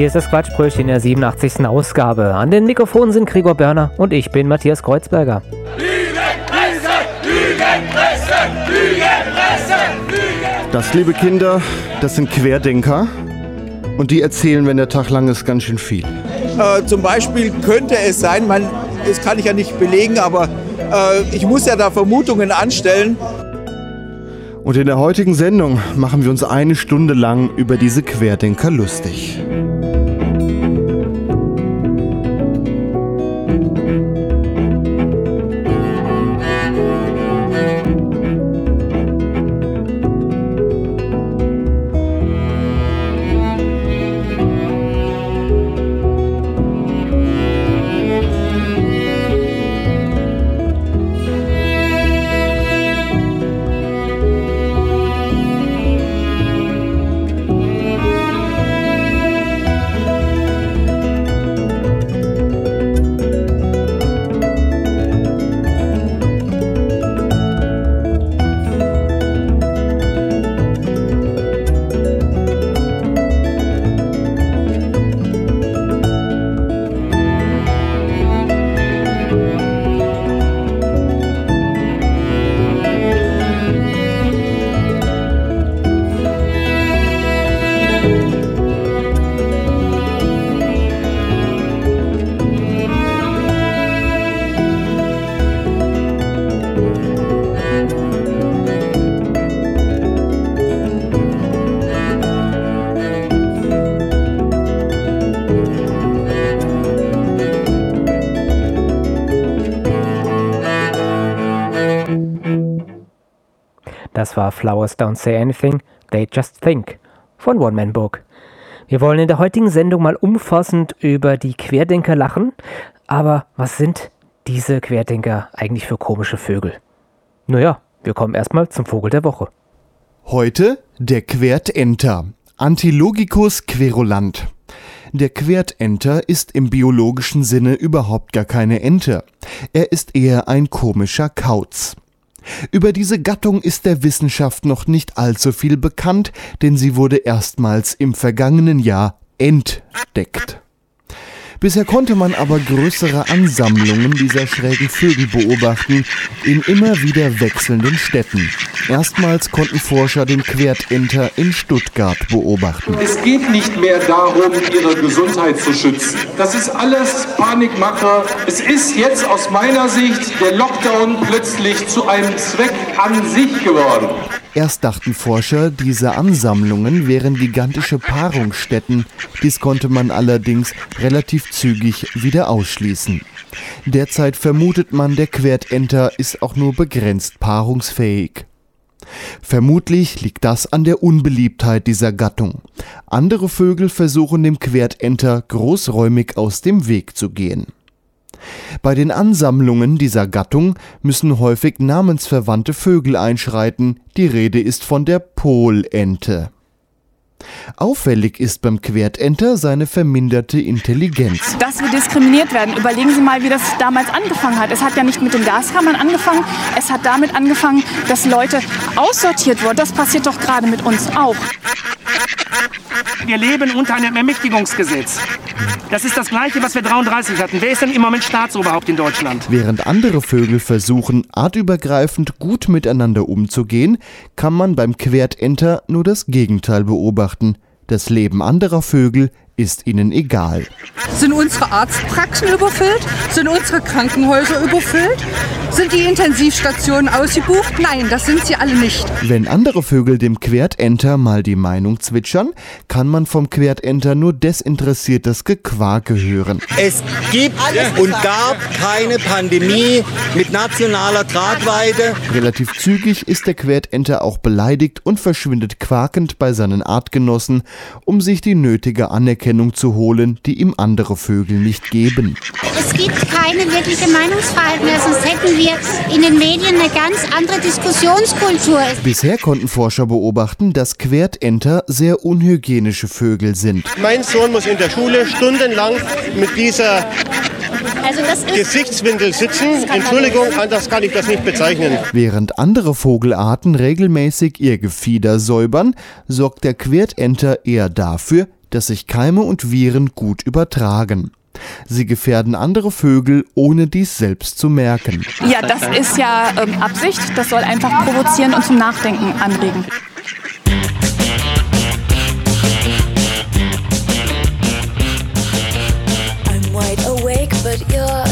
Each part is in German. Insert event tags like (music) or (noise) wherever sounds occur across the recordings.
Hier ist das Quatschbrötchen in der 87. Ausgabe. An den Mikrofonen sind Gregor Börner und ich bin Matthias Kreuzberger. Das, liebe Kinder, das sind Querdenker. Und die erzählen, wenn der Tag lang ist, ganz schön viel. Äh, zum Beispiel könnte es sein, man, das kann ich ja nicht belegen, aber äh, ich muss ja da Vermutungen anstellen. Und in der heutigen Sendung machen wir uns eine Stunde lang über diese Querdenker lustig. Das war Flowers Don't Say Anything, They Just Think von One Man Book. Wir wollen in der heutigen Sendung mal umfassend über die Querdenker lachen. Aber was sind diese Querdenker eigentlich für komische Vögel? Naja, wir kommen erstmal zum Vogel der Woche. Heute der Quertenter. Antilogicus querulant. Der Quertenter ist im biologischen Sinne überhaupt gar keine Ente. Er ist eher ein komischer Kauz. Über diese Gattung ist der Wissenschaft noch nicht allzu viel bekannt, denn sie wurde erstmals im vergangenen Jahr entdeckt. Bisher konnte man aber größere Ansammlungen dieser schrägen Vögel beobachten in immer wieder wechselnden Städten. Erstmals konnten Forscher den Quertenter in Stuttgart beobachten. Es geht nicht mehr darum, ihre Gesundheit zu schützen. Das ist alles Panikmache. Es ist jetzt aus meiner Sicht der Lockdown plötzlich zu einem Zweck an sich geworden. Erst dachten Forscher, diese Ansammlungen wären gigantische Paarungsstätten. Dies konnte man allerdings relativ zügig wieder ausschließen. Derzeit vermutet man, der Quertenter ist auch nur begrenzt paarungsfähig. Vermutlich liegt das an der Unbeliebtheit dieser Gattung. Andere Vögel versuchen dem Quertenter großräumig aus dem Weg zu gehen. Bei den Ansammlungen dieser Gattung müssen häufig namensverwandte Vögel einschreiten. Die Rede ist von der Polente. Auffällig ist beim Quertenter seine verminderte Intelligenz. dass wir diskriminiert werden. Überlegen Sie mal, wie das damals angefangen hat. Es hat ja nicht mit den Gaskammern angefangen, es hat damit angefangen, dass Leute aussortiert wurden. Das passiert doch gerade mit uns auch. Wir leben unter einem Ermächtigungsgesetz. Das ist das gleiche, was wir 33 hatten. Wer ist denn im Moment Staatsoberhaupt in Deutschland? Während andere Vögel versuchen, artübergreifend gut miteinander umzugehen, kann man beim Quertenter nur das Gegenteil beobachten. Das Leben anderer Vögel ist ihnen egal. Sind unsere Arztpraxen überfüllt? Sind unsere Krankenhäuser überfüllt? Sind die Intensivstationen ausgebucht? Nein, das sind sie alle nicht. Wenn andere Vögel dem Quertenter mal die Meinung zwitschern, kann man vom Quertenter nur desinteressiertes Gequake hören. Es gibt und gab keine Pandemie mit nationaler Tragweite. Relativ zügig ist der Quertenter auch beleidigt und verschwindet quakend bei seinen Artgenossen, um sich die nötige Anerkennung Anerkennung zu holen, die ihm andere Vögel nicht geben. Es gibt keine wirkliche Meinungsfreiheit mehr, sonst hätten wir in den Medien eine ganz andere Diskussionskultur. Bisher konnten Forscher beobachten, dass Quertenter sehr unhygienische Vögel sind. Mein Sohn muss in der Schule stundenlang mit dieser also das ist Gesichtswindel sitzen. Entschuldigung, anders kann ich das nicht bezeichnen. Während andere Vogelarten regelmäßig ihr Gefieder säubern, sorgt der Quertenter eher dafür, dass sich Keime und Viren gut übertragen. Sie gefährden andere Vögel, ohne dies selbst zu merken. Ja, das ist ja ähm, Absicht. Das soll einfach provozieren und zum Nachdenken anregen. I'm wide awake, but you're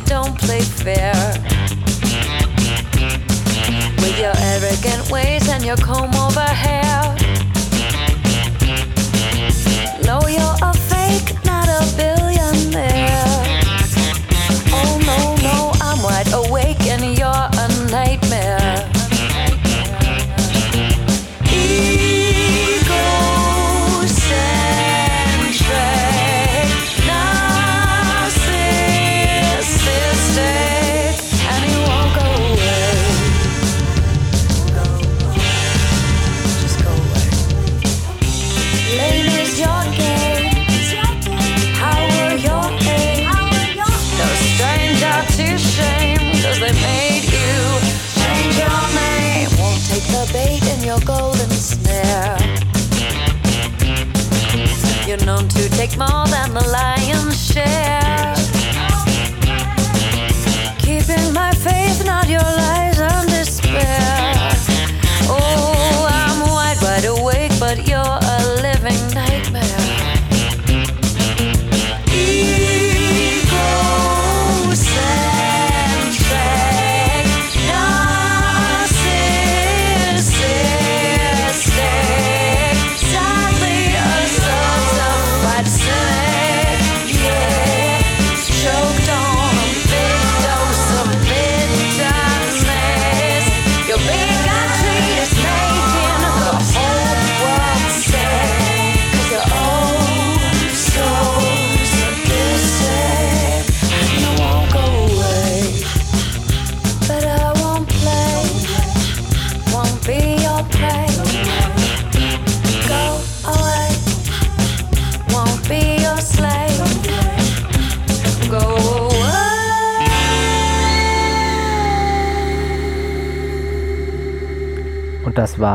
you don't play fair. With your arrogant ways and your comb over hair.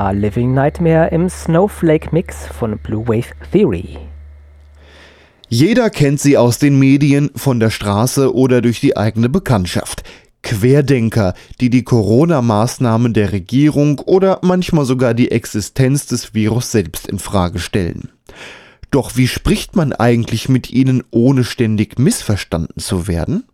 War Living Nightmare im Snowflake Mix von Blue Wave Theory. Jeder kennt sie aus den Medien, von der Straße oder durch die eigene Bekanntschaft. Querdenker, die die Corona-Maßnahmen der Regierung oder manchmal sogar die Existenz des Virus selbst in Frage stellen. Doch wie spricht man eigentlich mit ihnen, ohne ständig missverstanden zu werden?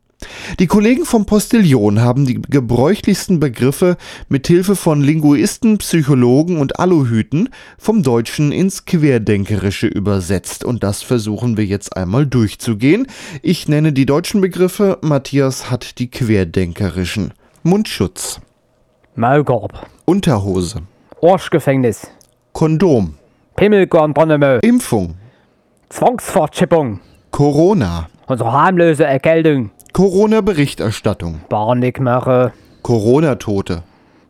Die Kollegen vom Postillon haben die gebräuchlichsten Begriffe mit Hilfe von Linguisten, Psychologen und Aluhüten vom Deutschen ins Querdenkerische übersetzt. Und das versuchen wir jetzt einmal durchzugehen. Ich nenne die deutschen Begriffe, Matthias hat die querdenkerischen. Mundschutz, Maulkorb, Unterhose, Arschgefängnis, Kondom, Pimmelkornbronnemö, Impfung, Zwangsfortschippung, Corona, unsere harmlose Erkältung, Corona-Berichterstattung, Panikmache, Corona-Tote,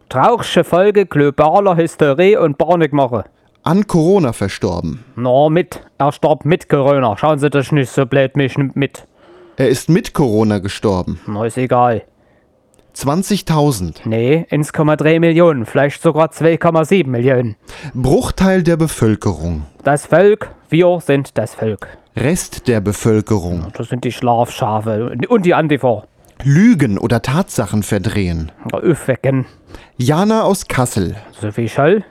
traurige Folge globaler Hysterie und Panikmache. an Corona verstorben. Na, mit. Er starb mit Corona. Schauen Sie das nicht so blöd mich nimmt mit. Er ist mit Corona gestorben. Na, ist egal. 20.000. Nee, 1,3 Millionen, vielleicht sogar 2,7 Millionen. Bruchteil der Bevölkerung. Das Volk, wir sind das Volk. Rest der Bevölkerung. Das sind die Schlafschafe und die Antifa. Lügen oder Tatsachen verdrehen. Aufwecken. Jana aus Kassel. Sophie Scholl.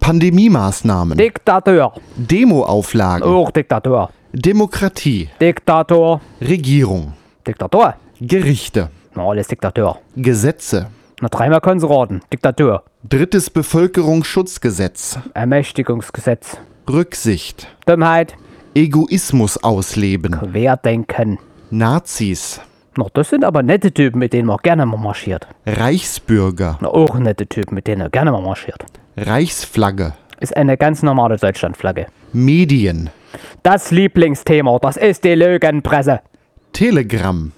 Pandemiemaßnahmen. Diktator. Demoauflagen. Auch Diktator. Demokratie. Diktator. Regierung. Diktator. Gerichte. Na, alles Diktator. Gesetze. Na, dreimal Konservaten. Diktatur. Drittes Bevölkerungsschutzgesetz. Ermächtigungsgesetz. Rücksicht. Dummheit. Egoismus ausleben. Querdenken. Nazis. Na, das sind aber nette Typen, mit denen man gerne mal marschiert. Reichsbürger. Na, auch nette Typen, mit denen er gerne mal marschiert. Reichsflagge. Ist eine ganz normale Deutschlandflagge. Medien. Das Lieblingsthema, das ist die Lügenpresse. Telegram.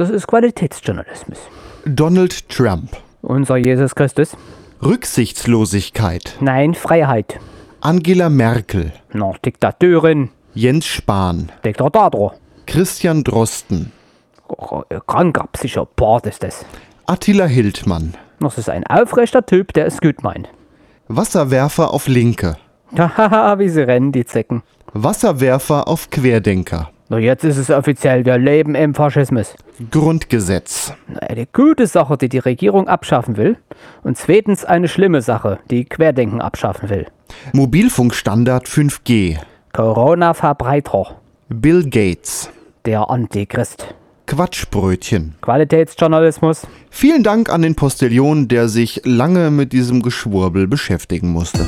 Das ist Qualitätsjournalismus. Donald Trump. Unser Jesus Christus. Rücksichtslosigkeit. Nein, Freiheit. Angela Merkel. Na, Diktaturin. Jens Spahn. Diktator. Christian Drosten. Oh, Kranker Psychopath ist das. Attila Hildmann. Das ist ein aufrechter Typ, der es gut meint. Wasserwerfer auf Linke. (laughs) Haha, wie sie rennen, die Zecken. Wasserwerfer auf Querdenker. Na, jetzt ist es offiziell, wir leben im Faschismus. Grundgesetz. Eine gute Sache, die die Regierung abschaffen will. Und zweitens eine schlimme Sache, die Querdenken abschaffen will. Mobilfunkstandard 5G. Corona-Verbreiter. Bill Gates. Der Antichrist. Quatschbrötchen. Qualitätsjournalismus. Vielen Dank an den Postillion, der sich lange mit diesem Geschwurbel beschäftigen musste.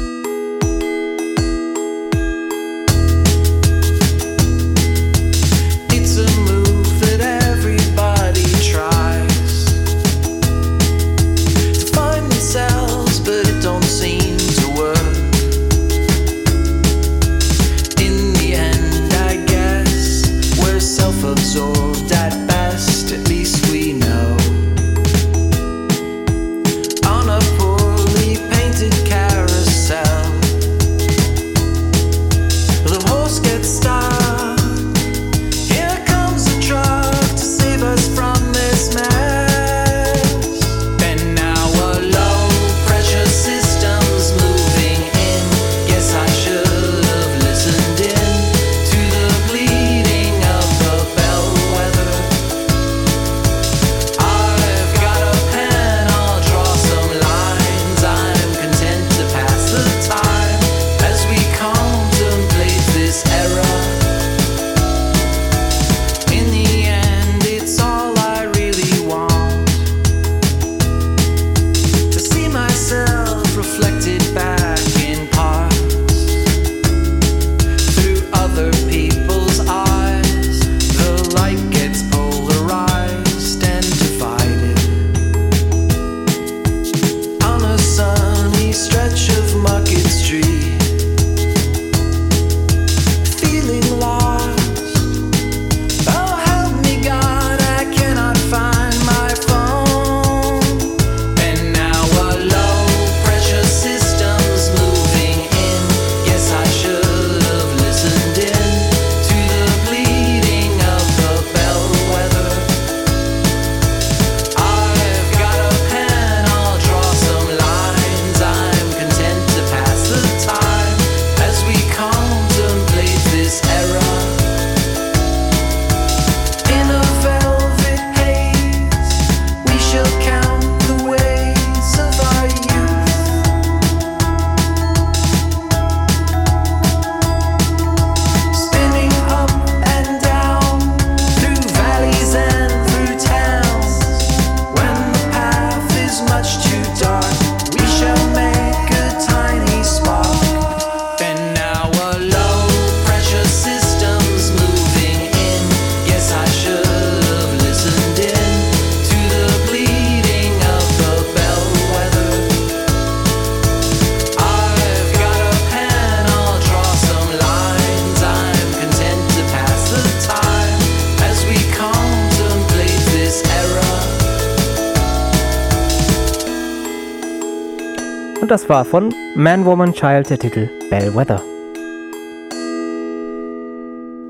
War von Man, Woman, Child der Titel Bellwether.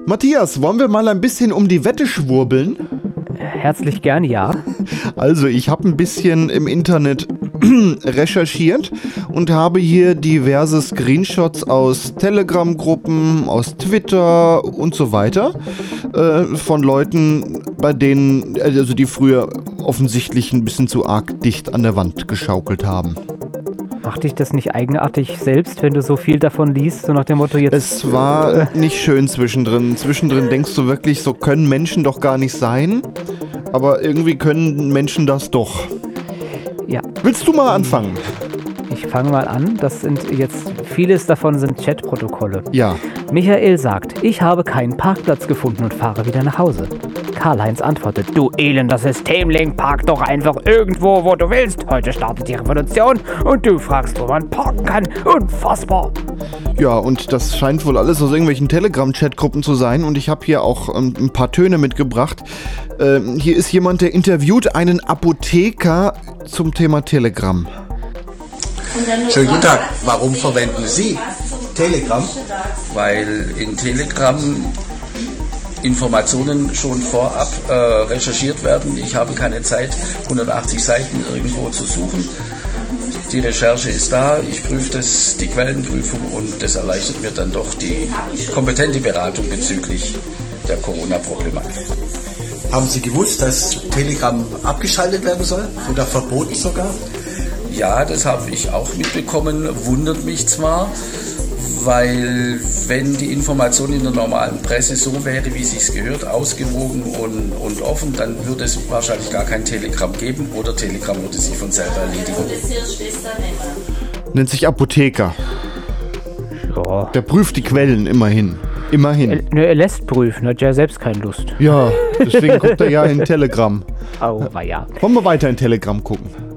Matthias, wollen wir mal ein bisschen um die Wette schwurbeln? Herzlich gern, ja. Also, ich habe ein bisschen im Internet (clears throat) recherchiert und habe hier diverse Screenshots aus Telegram-Gruppen, aus Twitter und so weiter äh, von Leuten, bei denen, also die früher offensichtlich ein bisschen zu arg dicht an der Wand geschaukelt haben. Macht dich das nicht eigenartig selbst, wenn du so viel davon liest, so nach dem Motto jetzt. Es war (laughs) nicht schön zwischendrin. Zwischendrin denkst du wirklich, so können Menschen doch gar nicht sein. Aber irgendwie können Menschen das doch. Ja. Willst du mal anfangen? Ich fange mal an. Das sind jetzt, vieles davon sind Chatprotokolle. Ja. Michael sagt, ich habe keinen Parkplatz gefunden und fahre wieder nach Hause. Karl-Heinz antwortet, du elender Systemling, park doch einfach irgendwo, wo du willst. Heute startet die Revolution und du fragst, wo man parken kann. Unfassbar. Ja, und das scheint wohl alles aus irgendwelchen Telegram-Chatgruppen zu sein. Und ich habe hier auch ähm, ein paar Töne mitgebracht. Ähm, hier ist jemand, der interviewt einen Apotheker zum Thema Telegram. Schönen guten Tag. Warum verwenden Sie Telegram? Weil in Telegram Informationen schon vorab äh, recherchiert werden. Ich habe keine Zeit, 180 Seiten irgendwo zu suchen. Die Recherche ist da, ich prüfe das, die Quellenprüfung und das erleichtert mir dann doch die kompetente Beratung bezüglich der Corona-Problematik. Haben Sie gewusst, dass Telegram abgeschaltet werden soll oder verboten sogar? Ja, das habe ich auch mitbekommen, wundert mich zwar, weil wenn die Information in der normalen Presse so wäre, wie es sich gehört, ausgewogen und, und offen, dann würde es wahrscheinlich gar kein Telegram geben oder Telegram würde sich von selber erledigen. Nennt sich Apotheker. Ja. Der prüft die Quellen immerhin. Immerhin. Er, ne, er lässt prüfen, hat ja selbst keine Lust. Ja, deswegen guckt er ja in Telegram. (laughs) Au, ja. Wollen wir weiter in Telegram gucken?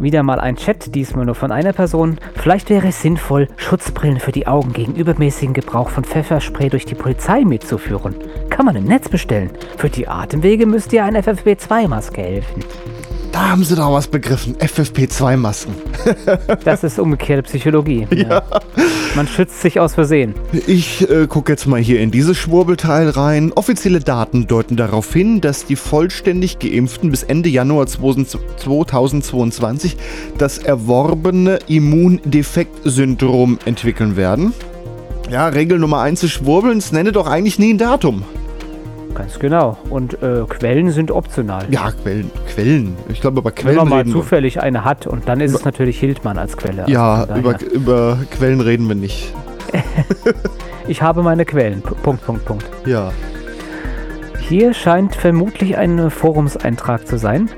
Wieder mal ein Chat, diesmal nur von einer Person. Vielleicht wäre es sinnvoll, Schutzbrillen für die Augen gegen übermäßigen Gebrauch von Pfefferspray durch die Polizei mitzuführen. Kann man im Netz bestellen. Für die Atemwege müsste ja eine FFP2-Maske helfen. Da haben sie doch was begriffen. FFP2-Masken. (laughs) Das ist umgekehrte Psychologie. Ja. Man schützt sich aus Versehen. Ich äh, gucke jetzt mal hier in dieses Schwurbelteil rein. Offizielle Daten deuten darauf hin, dass die vollständig Geimpften bis Ende Januar 2022 das erworbene Immundefektsyndrom entwickeln werden. Ja, Regel Nummer 1 des Schwurbelns, nenne doch eigentlich nie ein Datum. Ganz genau. Und äh, Quellen sind optional. Ja, Quellen. Quellen. Ich glaube, über Wenn Quellen man mal reden wir. zufällig eine hat und dann ist es natürlich Hildmann als Quelle. Also Ja, von über, über Quellen reden wir nicht. (laughs) Ich habe meine Quellen. Punkt, Punkt, Punkt. Ja. Hier scheint vermutlich ein Forumseintrag zu sein.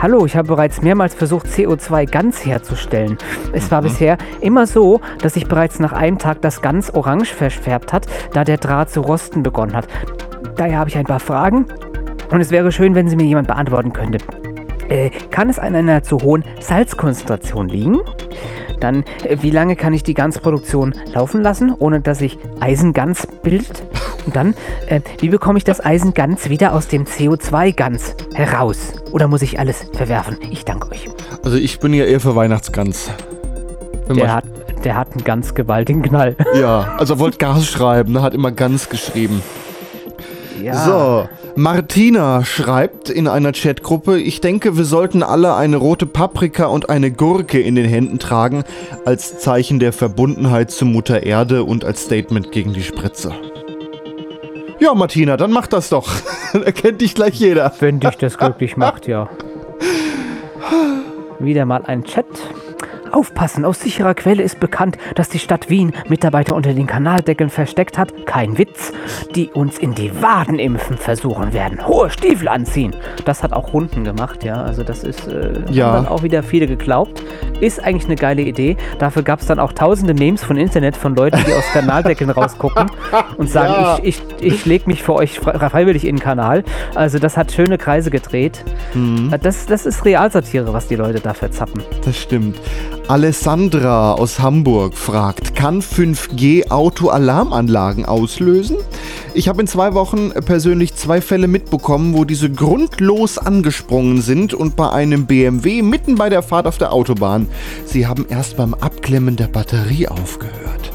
Hallo, ich habe bereits mehrmals versucht, CO2 ganz herzustellen. Es war bisher immer so, dass sich bereits nach einem Tag das ganz orange verfärbt hat, da der Draht zu rosten begonnen hat. Daher habe ich ein paar Fragen und es wäre schön, wenn sie mir jemand beantworten könnte. Äh, kann es an einer zu hohen Salzkonzentration liegen? Dann, äh, wie lange kann ich die Ganzproduktion laufen lassen, ohne dass sich Eisengans bildet? Und dann, äh, wie bekomme ich das Eisengans wieder aus dem CO2-Gans heraus? Oder muss ich alles verwerfen? Ich danke euch. Also ich bin ja eher für Weihnachtsgans. Wenn Der hat, der hat einen ganz gewaltigen Knall. Ja, also er wollte Gas schreiben, ne, hat immer Gans geschrieben. Ja. So, Martina schreibt in einer Chatgruppe, ich denke, wir sollten alle eine rote Paprika und eine Gurke in den Händen tragen, als Zeichen der Verbundenheit zu Mutter Erde und als Statement gegen die Spritze. Ja, Martina, dann mach das doch. (laughs) Dann erkennt dich gleich jeder. Wenn dich das glücklich macht, ja. (laughs) Wieder mal ein Chat. Aufpassen, aus sicherer Quelle ist bekannt, dass die Stadt Wien Mitarbeiter unter den Kanaldeckeln versteckt hat, kein Witz, die uns in die Waden impfen versuchen werden. Hohe Stiefel anziehen. Das hat auch Runden gemacht, ja. Also das ist, äh, Ja. haben dann auch wieder viele geglaubt. Ist eigentlich eine geile Idee. Dafür gab es dann auch tausende Memes von Internet von Leuten, die aus Kanaldeckeln (laughs) rausgucken und sagen, Ja. ich, ich, ich leg mich für euch fre- freiwillig in den Kanal. Also das hat schöne Kreise gedreht. Mhm. Das, das ist Realsatire, was die Leute da verzappen. Das stimmt. Alessandra aus Hamburg fragt, kann 5G Auto-Alarmanlagen auslösen? Ich habe in zwei Wochen persönlich zwei Fälle mitbekommen, wo diese grundlos angesprungen sind und bei einem BMW mitten bei der Fahrt auf der Autobahn. Sie haben erst beim Abklemmen der Batterie aufgehört.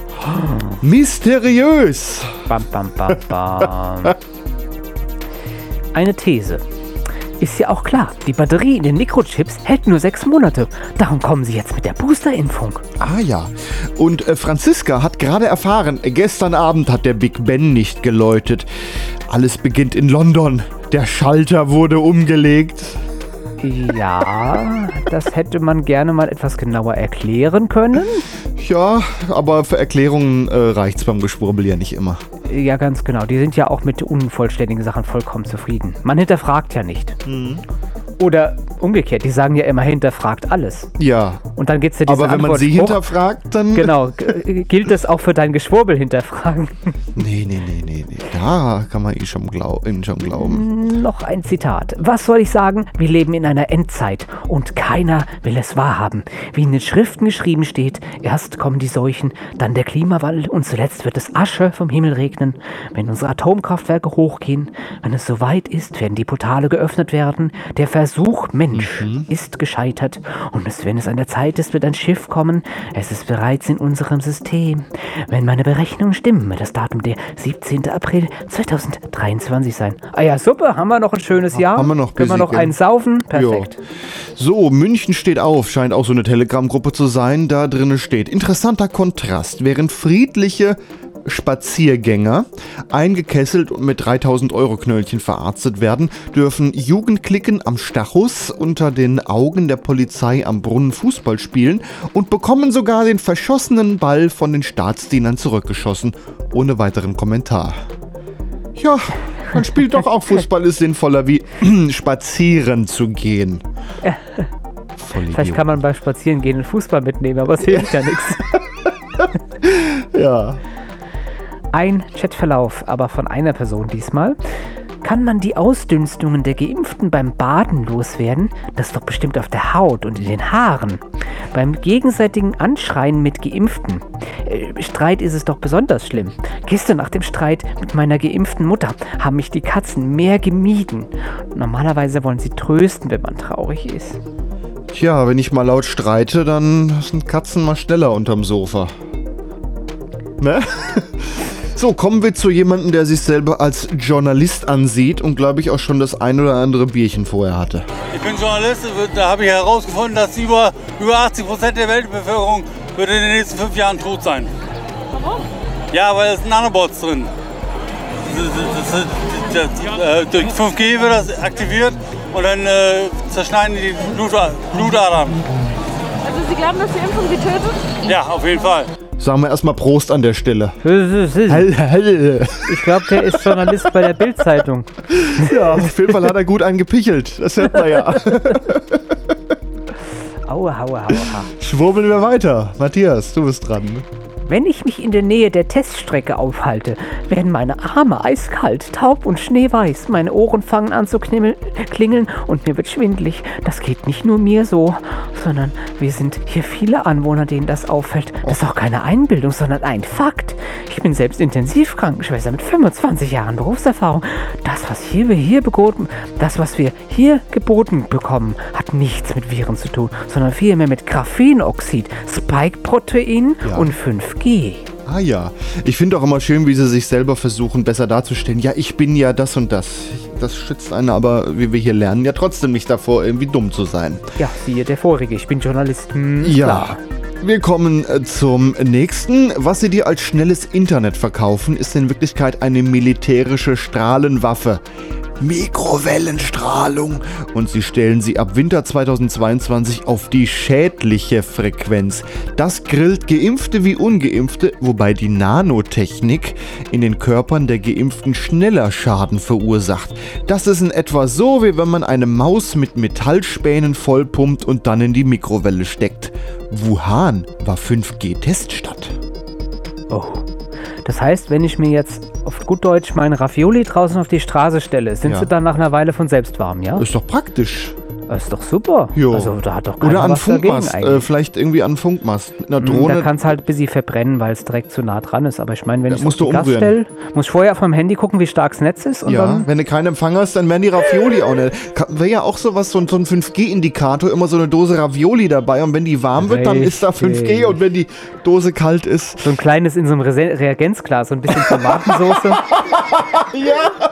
Mysteriös! Bam, bam, bam, bam. (laughs) Eine These. Ist ja auch klar, die Batterie in den Mikrochips hält nur sechs Monate. Darum kommen sie jetzt mit der Boosterimpfung. Ah ja. Und äh, Franziska hat gerade erfahren, äh, gestern Abend hat der Big Ben nicht geläutet. Alles beginnt in London. Der Schalter wurde umgelegt. Ja, das hätte man gerne mal etwas genauer erklären können. Ja, aber für Erklärungen äh, reicht's beim Geschwurbel ja nicht immer. Ja, ganz genau. Die sind ja auch mit unvollständigen Sachen vollkommen zufrieden. Man hinterfragt ja nicht. Oder umgekehrt, die sagen ja immer, hinterfragt alles. Ja. Und dann geht's ja diese Aber wenn man Antwort sie Spruch- hinterfragt, dann. Genau. Gilt das auch für dein Geschwurbel hinterfragen? (laughs) Nee, nee, nee, nee, nee. Da kann man eh schon, glaub, ihm schon glauben. Noch ein Zitat. Was soll ich sagen? Wir leben in einer Endzeit und keiner will es wahrhaben. Wie in den Schriften geschrieben steht, erst kommen die Seuchen, dann der Klimawandel und zuletzt wird es Asche vom Himmel regnen. Wenn unsere Atomkraftwerke hochgehen, wenn es soweit ist, werden die Portale geöffnet werden. Der Versuch Mensch ist gescheitert und es, wenn es an der Zeit ist, wird ein Schiff kommen. Es ist bereits in unserem System. Wenn meine Berechnungen stimmen, wird das Datum der 17. April 2023 sein. Ah ja, super, haben wir noch ein schönes Jahr? Haben wir noch Können wir noch einen saufen? Perfekt. Jo. So, München steht auf, scheint auch so eine Telegram-Gruppe zu sein. Da drinnen steht, interessanter Kontrast. Während friedliche Spaziergänger eingekesselt und mit 3000 Euro Knöllchen verarztet werden, dürfen Jugendklicken am Stachus unter den Augen der Polizei am Brunnen Fußball spielen und bekommen sogar den verschossenen Ball von den Staatsdienern zurückgeschossen, ohne weiteren Kommentar. Ja, man spielt doch auch (laughs) Fußball, ist sinnvoller wie (clears throat) spazieren zu gehen. Vielleicht kann man beim Spazierengehen einen Fußball mitnehmen, aber es hilft ja (laughs) nichts. Ja. Ein Chatverlauf, aber von einer Person diesmal. Kann man die Ausdünstungen der Geimpften beim Baden loswerden? Das ist doch bestimmt auf der Haut und in den Haaren. Beim gegenseitigen Anschreien mit Geimpften. Äh, Streit ist es doch besonders schlimm. Gestern nach dem Streit mit meiner geimpften Mutter haben mich die Katzen mehr gemieden. Normalerweise wollen sie trösten, wenn man traurig ist. Tja, wenn ich mal laut streite, dann sind Katzen mal schneller unterm Sofa. Ne? (laughs) So, kommen wir zu jemandem, der sich selber als Journalist ansieht und glaube ich auch schon das ein oder andere Bierchen vorher hatte. Ich bin Journalist, da habe ich herausgefunden, dass über, über 80 Prozent der Weltbevölkerung wird in den nächsten fünf Jahren tot sein. Warum? Ja, weil es sind Nanobots drin. Das, das, das, das, äh, durch 5G wird das aktiviert und dann äh, zerschneiden die Blut, Blutadern. Also Sie glauben, dass die Impfung Sie tötet? Ja, auf jeden Fall. Sagen wir erstmal Prost an der Stelle. Hell, hell. Ich glaube, der ist Journalist bei der Bild-Zeitung. Ja, auf jeden Fall hat er gut eingepichelt. Das hört man ja. Aua, aua, aua. Schwurbeln wir weiter. Matthias, du bist dran. Wenn ich mich in der Nähe der Teststrecke aufhalte, werden meine Arme eiskalt, taub und schneeweiß. Meine Ohren fangen an zu klingeln und mir wird schwindlig. Das geht nicht nur mir so, sondern wir sind hier viele Anwohner, denen das auffällt. Das ist auch keine Einbildung, sondern ein Fakt. Ich bin selbst Intensivkrankenschwester mit 25 Jahren Berufserfahrung. Das, was hier wir hier geboten, das, was wir hier geboten bekommen, hat nichts mit Viren zu tun, sondern vielmehr mit Graphenoxid, Spike-Protein Ja. und 5G. Ah ja, ich finde auch immer schön, wie sie sich selber versuchen, besser darzustellen. Ja, ich bin ja das und das. Das schützt einen aber, wie wir hier lernen, ja trotzdem nicht davor, irgendwie dumm zu sein. Ja, siehe der vorige. Ich bin Journalist. Hm, Ja. klar. Wir kommen äh, zum nächsten. Was sie dir als schnelles Internet verkaufen, ist in Wirklichkeit eine militärische Strahlenwaffe. Mikrowellenstrahlung. Und sie stellen sie ab Winter 2022 auf die schädliche Frequenz. Das grillt Geimpfte wie Ungeimpfte, wobei die Nanotechnik in den Körpern der Geimpften schneller Schaden verursacht. Das ist in etwa so, wie wenn man eine Maus mit Metallspänen vollpumpt und dann in die Mikrowelle steckt. Wuhan war 5G-Teststadt. Oh. Das heißt, wenn ich mir jetzt auf gut Deutsch meine Ravioli draußen auf die Straße stelle, sind Ja. sie dann nach einer Weile von selbst warm, ja? Ist doch praktisch. Das ist doch super. Jo. Also da hat doch keiner Oder an was Funkmast. Äh, vielleicht irgendwie an Funkmast. Mit einer Hm, Drohne. Da kann es halt ein bisschen verbrennen, weil es direkt zu nah dran ist. Aber ich meine, wenn Ja, ich musst auf du Gas stelle, muss ich vorher auf meinem Handy gucken, wie stark das Netz ist. Ja, wenn du keinen Empfang hast, dann werden die Ravioli auch nicht. Wäre ja auch sowas, so ein, so ein 5G-Indikator, immer so eine Dose Ravioli dabei. Und wenn die warm wird, dann ist da 5G. Richtig. Und wenn die Dose kalt ist. so ein kleines in so einem Rese- Reagenzglas, so ein bisschen Tomatensauce. (laughs) ja.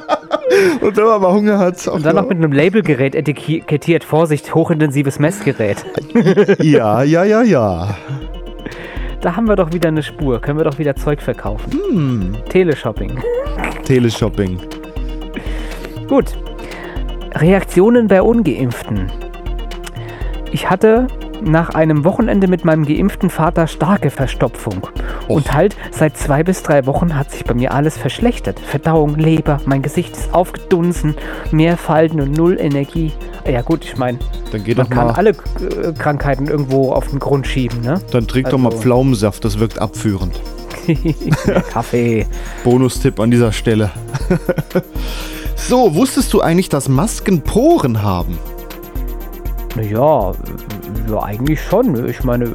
(laughs) Und wenn man mal Hunger hat. Und dann noch mit einem Labelgerät etikettiert. Vorsicht, hochintensives Messgerät. (laughs) ja, ja, ja, ja. Da haben wir doch wieder eine Spur. Können wir doch wieder Zeug verkaufen. Hm. Teleshopping. Teleshopping. Gut. Reaktionen bei Ungeimpften. Ich hatte nach einem Wochenende mit meinem geimpften Vater starke Verstopfung. Und halt, seit zwei bis drei Wochen hat sich bei mir alles verschlechtert. Verdauung, Leber, mein Gesicht ist aufgedunsen, mehr Falten und null Energie. Ja gut, ich meine, man doch kann alle äh, Krankheiten irgendwo auf den Grund schieben, ne? Dann trink doch mal Pflaumensaft, das wirkt abführend. (laughs) (laughs) Kaffee. Bonustipp an dieser Stelle. (laughs) so, wusstest du eigentlich, dass Masken Poren haben? Naja, ja, eigentlich schon. Ich meine,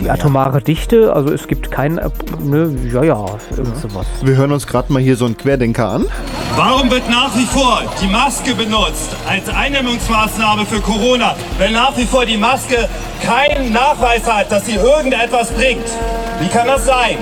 die atomare Dichte, also es gibt kein, äh, ne, ja, ja, irgend sowas. Wir hören uns gerade mal hier so einen Querdenker an. Warum wird nach wie vor die Maske benutzt als Eindämmungsmaßnahme für Corona, wenn nach wie vor die Maske keinen Nachweis hat, dass sie irgendetwas bringt? Wie kann das sein?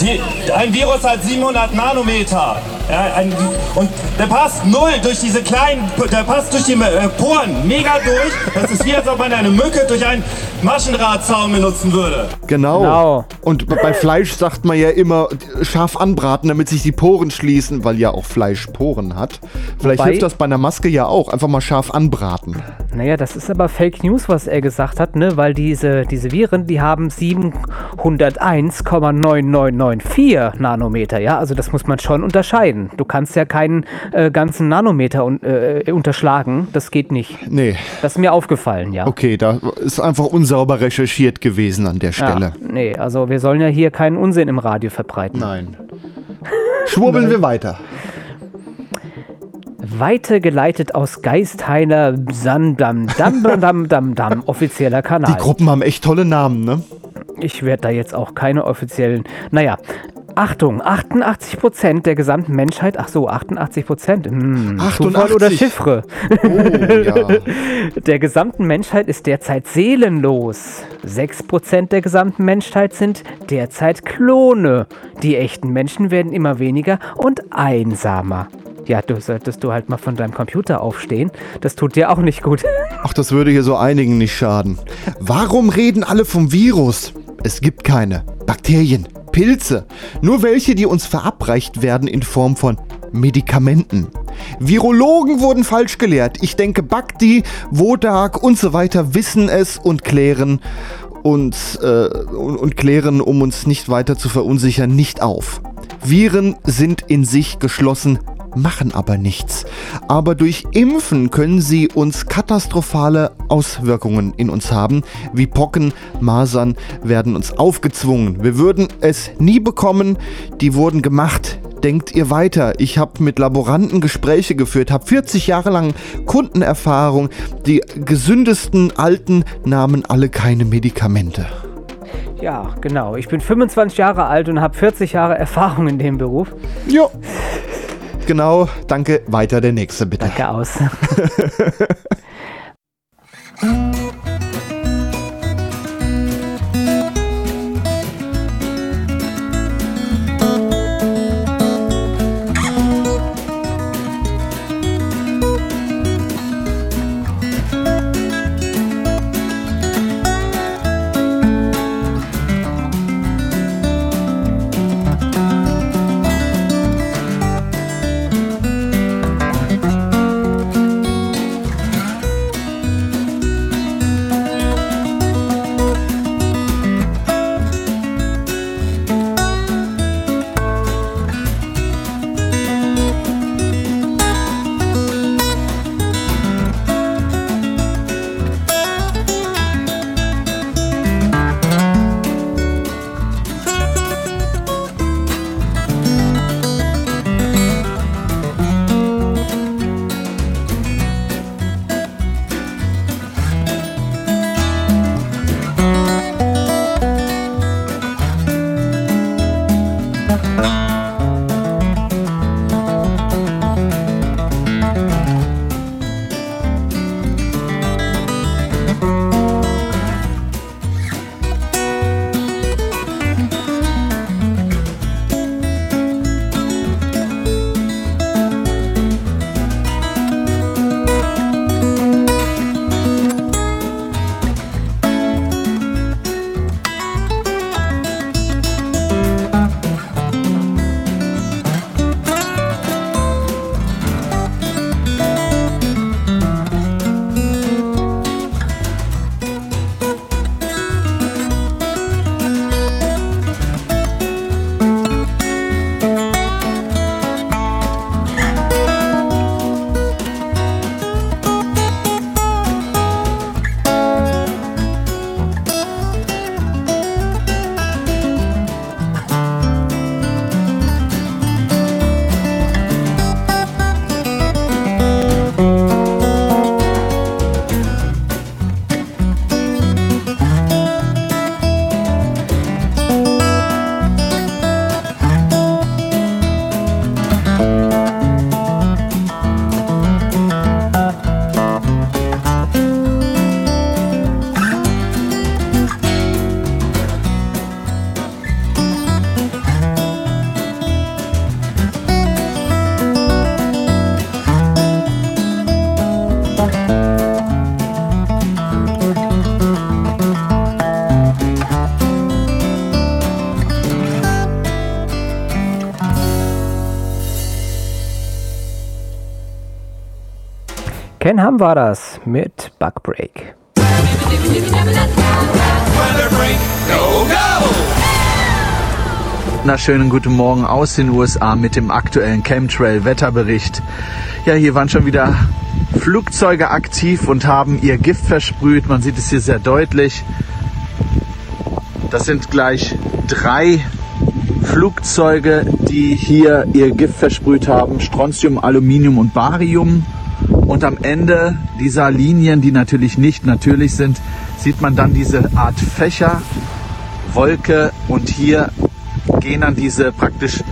Die, ein Virus hat 700 Nanometer. Ja, ein, und der passt null durch diese kleinen, der passt durch die äh, Poren mega durch. Das ist wie als ob man eine Mücke durch einen Maschendrahtzaun benutzen würde. Genau. Genau. Und bei Fleisch sagt man ja immer scharf anbraten, damit sich die Poren schließen, weil ja auch Fleisch Poren hat. Vielleicht Wobei- hilft das bei einer Maske ja auch. Einfach mal scharf anbraten. Naja, das ist aber Fake News, was er gesagt hat, ne? Weil diese, diese Viren, die haben 701,9994 Nanometer, ja? Also das muss man schon unterscheiden. Du kannst ja keinen äh, ganzen Nanometer un äh, unterschlagen. Das geht nicht. Nee. Das ist mir aufgefallen, ja. Okay, da ist einfach unsauber recherchiert gewesen an der Stelle. Ja, nee, also wir sollen ja hier keinen Unsinn im Radio verbreiten. Nein. Schwurbeln wir weiter. Weitergeleitet aus Geistheiler Sandam Dam Dam Dam Dam Dam offizieller Kanal. Die Gruppen haben echt tolle Namen, ne? Ich werde da jetzt auch keine offiziellen. Naja, Achtung, 88 Prozent der gesamten Menschheit. Ach so, 88 Prozent. Hm, Zufall 88. oder Chiffre. Oh, ja. (laughs) Der gesamten Menschheit ist derzeit seelenlos. 6 Prozent der gesamten Menschheit sind derzeit Klone. Die echten Menschen werden immer weniger und einsamer. Ja, du solltest du halt mal von deinem Computer aufstehen. Das tut dir auch nicht gut. (laughs) Ach, das würde hier so einigen nicht schaden. Warum reden alle vom Virus? Es gibt keine. Bakterien, Pilze. Nur welche, die uns verabreicht werden in Form von Medikamenten. Virologen wurden falsch gelehrt. Ich denke, Bakti, Wodak und so weiter wissen es und klären uns äh, und, und klären, um uns nicht weiter zu verunsichern, nicht auf. Viren sind in sich geschlossen, machen aber nichts. Aber durch Impfen können sie uns katastrophale Auswirkungen in uns haben. Wie Pocken, Masern werden uns aufgezwungen. Wir würden es nie bekommen, die wurden gemacht. Denkt ihr weiter? Ich habe mit Laboranten Gespräche geführt, habe 40 Jahre lang Kundenerfahrung. Die gesündesten Alten nahmen alle keine Medikamente. Ja, genau. Ich bin 25 Jahre alt und habe 40 Jahre Erfahrung in dem Beruf. Jo. Genau, danke. Weiter der nächste bitte. Danke aus. (laughs) Ham war das mit Bug Break. Na, schönen guten Morgen aus den USA mit dem aktuellen Chemtrail-Wetterbericht. Ja, hier waren schon wieder Flugzeuge aktiv und haben ihr Gift versprüht. Man sieht es hier sehr deutlich. Das sind gleich drei Flugzeuge, die hier ihr Gift versprüht haben. Strontium, Aluminium und Barium. Und am Ende dieser Linien, die natürlich nicht natürlich sind, sieht man dann diese Art Fächer, Wolke und hier gehen dann diese praktisch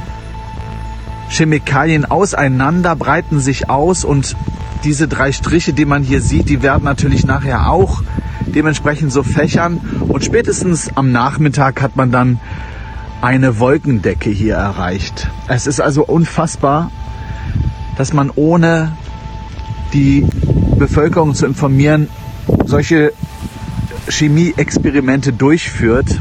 Chemikalien auseinander, breiten sich aus und diese drei Striche, die man hier sieht, die werden natürlich nachher auch dementsprechend so fächern und spätestens am Nachmittag hat man dann eine Wolkendecke hier erreicht. Es ist also unfassbar, dass man ohne die Bevölkerung zu informieren, solche Chemieexperimente durchführt.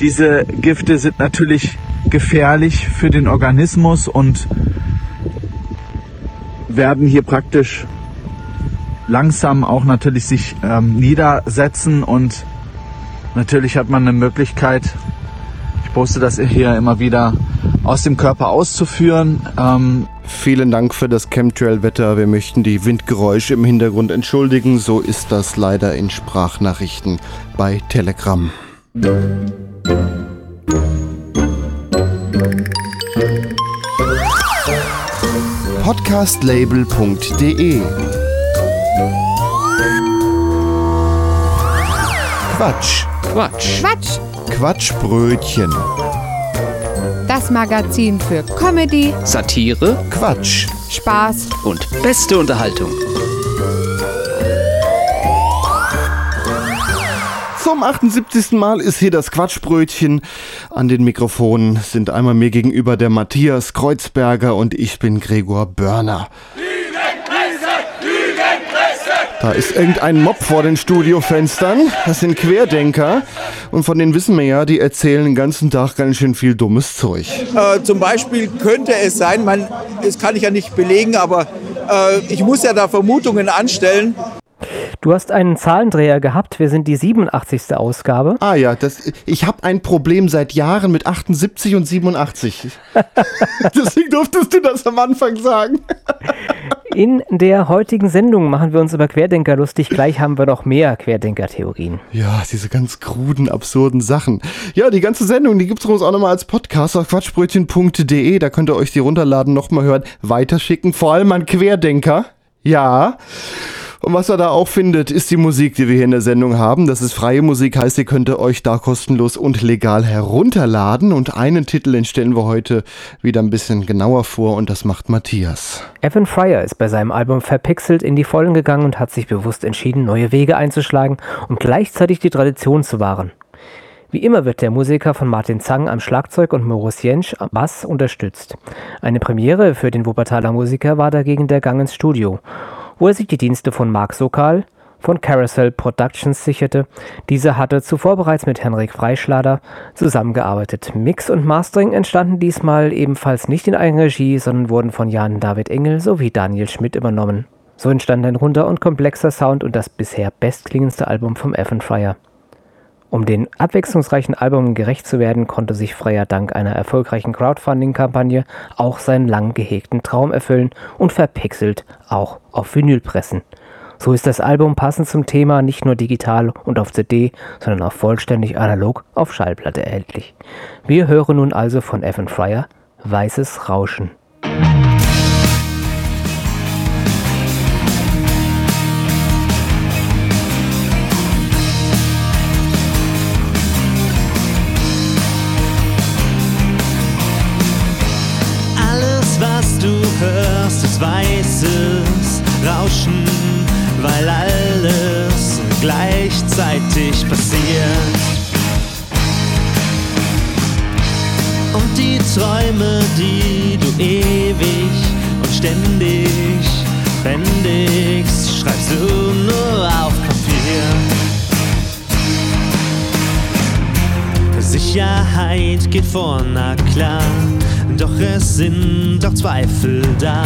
Diese Gifte sind natürlich gefährlich für den Organismus und werden hier praktisch langsam auch natürlich sich ähm, niedersetzen und natürlich hat man eine Möglichkeit, ich poste das hier immer wieder, aus dem Körper auszuführen. Ähm, Vielen Dank für das Chemtrail-Wetter. Wir möchten die Windgeräusche im Hintergrund entschuldigen. So ist das leider in Sprachnachrichten bei Telegram. Podcastlabel.de Quatsch. Quatsch. Quatsch. Quatschbrötchen. Das Magazin für Comedy, Satire, Quatsch. Spaß und beste Unterhaltung. Zum 78. Mal ist hier das Quatschbrötchen. An den Mikrofonen sind einmal mir gegenüber der Matthias Kreuzberger und ich bin Gregor Börner. Da ist irgendein Mob vor den Studiofenstern. Das sind Querdenker. Und von denen wissen wir ja, die erzählen den ganzen Tag ganz schön viel dummes Zeug. Äh, zum Beispiel könnte es sein, man, das kann ich ja nicht belegen, aber äh, ich muss ja da Vermutungen anstellen. Du hast einen Zahlendreher gehabt. Wir sind die 87. Ausgabe. Ah ja, das, ich habe ein Problem seit Jahren mit 78 und 87. (laughs) Deswegen durftest du das am Anfang sagen. In der heutigen Sendung machen wir uns über Querdenker lustig. Gleich haben wir noch mehr Querdenker-Theorien. Ja, diese ganz kruden, absurden Sachen. Ja, die ganze Sendung, die gibt's uns auch nochmal als Podcast auf quatschbrötchen.de. Da könnt ihr euch die runterladen, nochmal hören, weiterschicken. Vor allem an Querdenker. Ja. Und was ihr da auch findet, ist die Musik, die wir hier in der Sendung haben. Das ist freie Musik, heißt, ihr könnt euch da kostenlos und legal herunterladen. Und einen Titel, den stellen wir heute wieder ein bisschen genauer vor und das macht Matthias. Evan Fryer ist bei seinem Album Verpixelt in die Vollen gegangen und hat sich bewusst entschieden, neue Wege einzuschlagen und gleichzeitig die Tradition zu wahren. Wie immer wird der Musiker von Martin Zang am Schlagzeug und Moritz Jentsch am Bass unterstützt. Eine Premiere für den Wuppertaler Musiker war dagegen der Gang ins Studio, wo er sich die Dienste von Marc Sokal von Carousel Productions sicherte. Dieser hatte zuvor bereits mit Henrik Freischlader zusammengearbeitet. Mix und Mastering entstanden diesmal ebenfalls nicht in Eigenregie, sondern wurden von Jan David Engel sowie Daniel Schmidt übernommen. So entstand ein runder und komplexer Sound und das bisher bestklingendste Album vom Evan Fryer. Um den abwechslungsreichen Albumen gerecht zu werden, konnte sich Freya dank einer erfolgreichen Crowdfunding-Kampagne auch seinen lang gehegten Traum erfüllen und verpixelt auch auf Vinyl pressen. So ist das Album passend zum Thema nicht nur digital und auf CD, sondern auch vollständig analog auf Schallplatte erhältlich. Wir hören nun also von Evan Fryer Weißes Rauschen. Rauschen, weil alles gleichzeitig passiert. Und die Träume, die du ewig und ständig bändigst, schreibst du nur auf Papier. Sicherheit geht vor, na klar, doch es sind doch Zweifel da.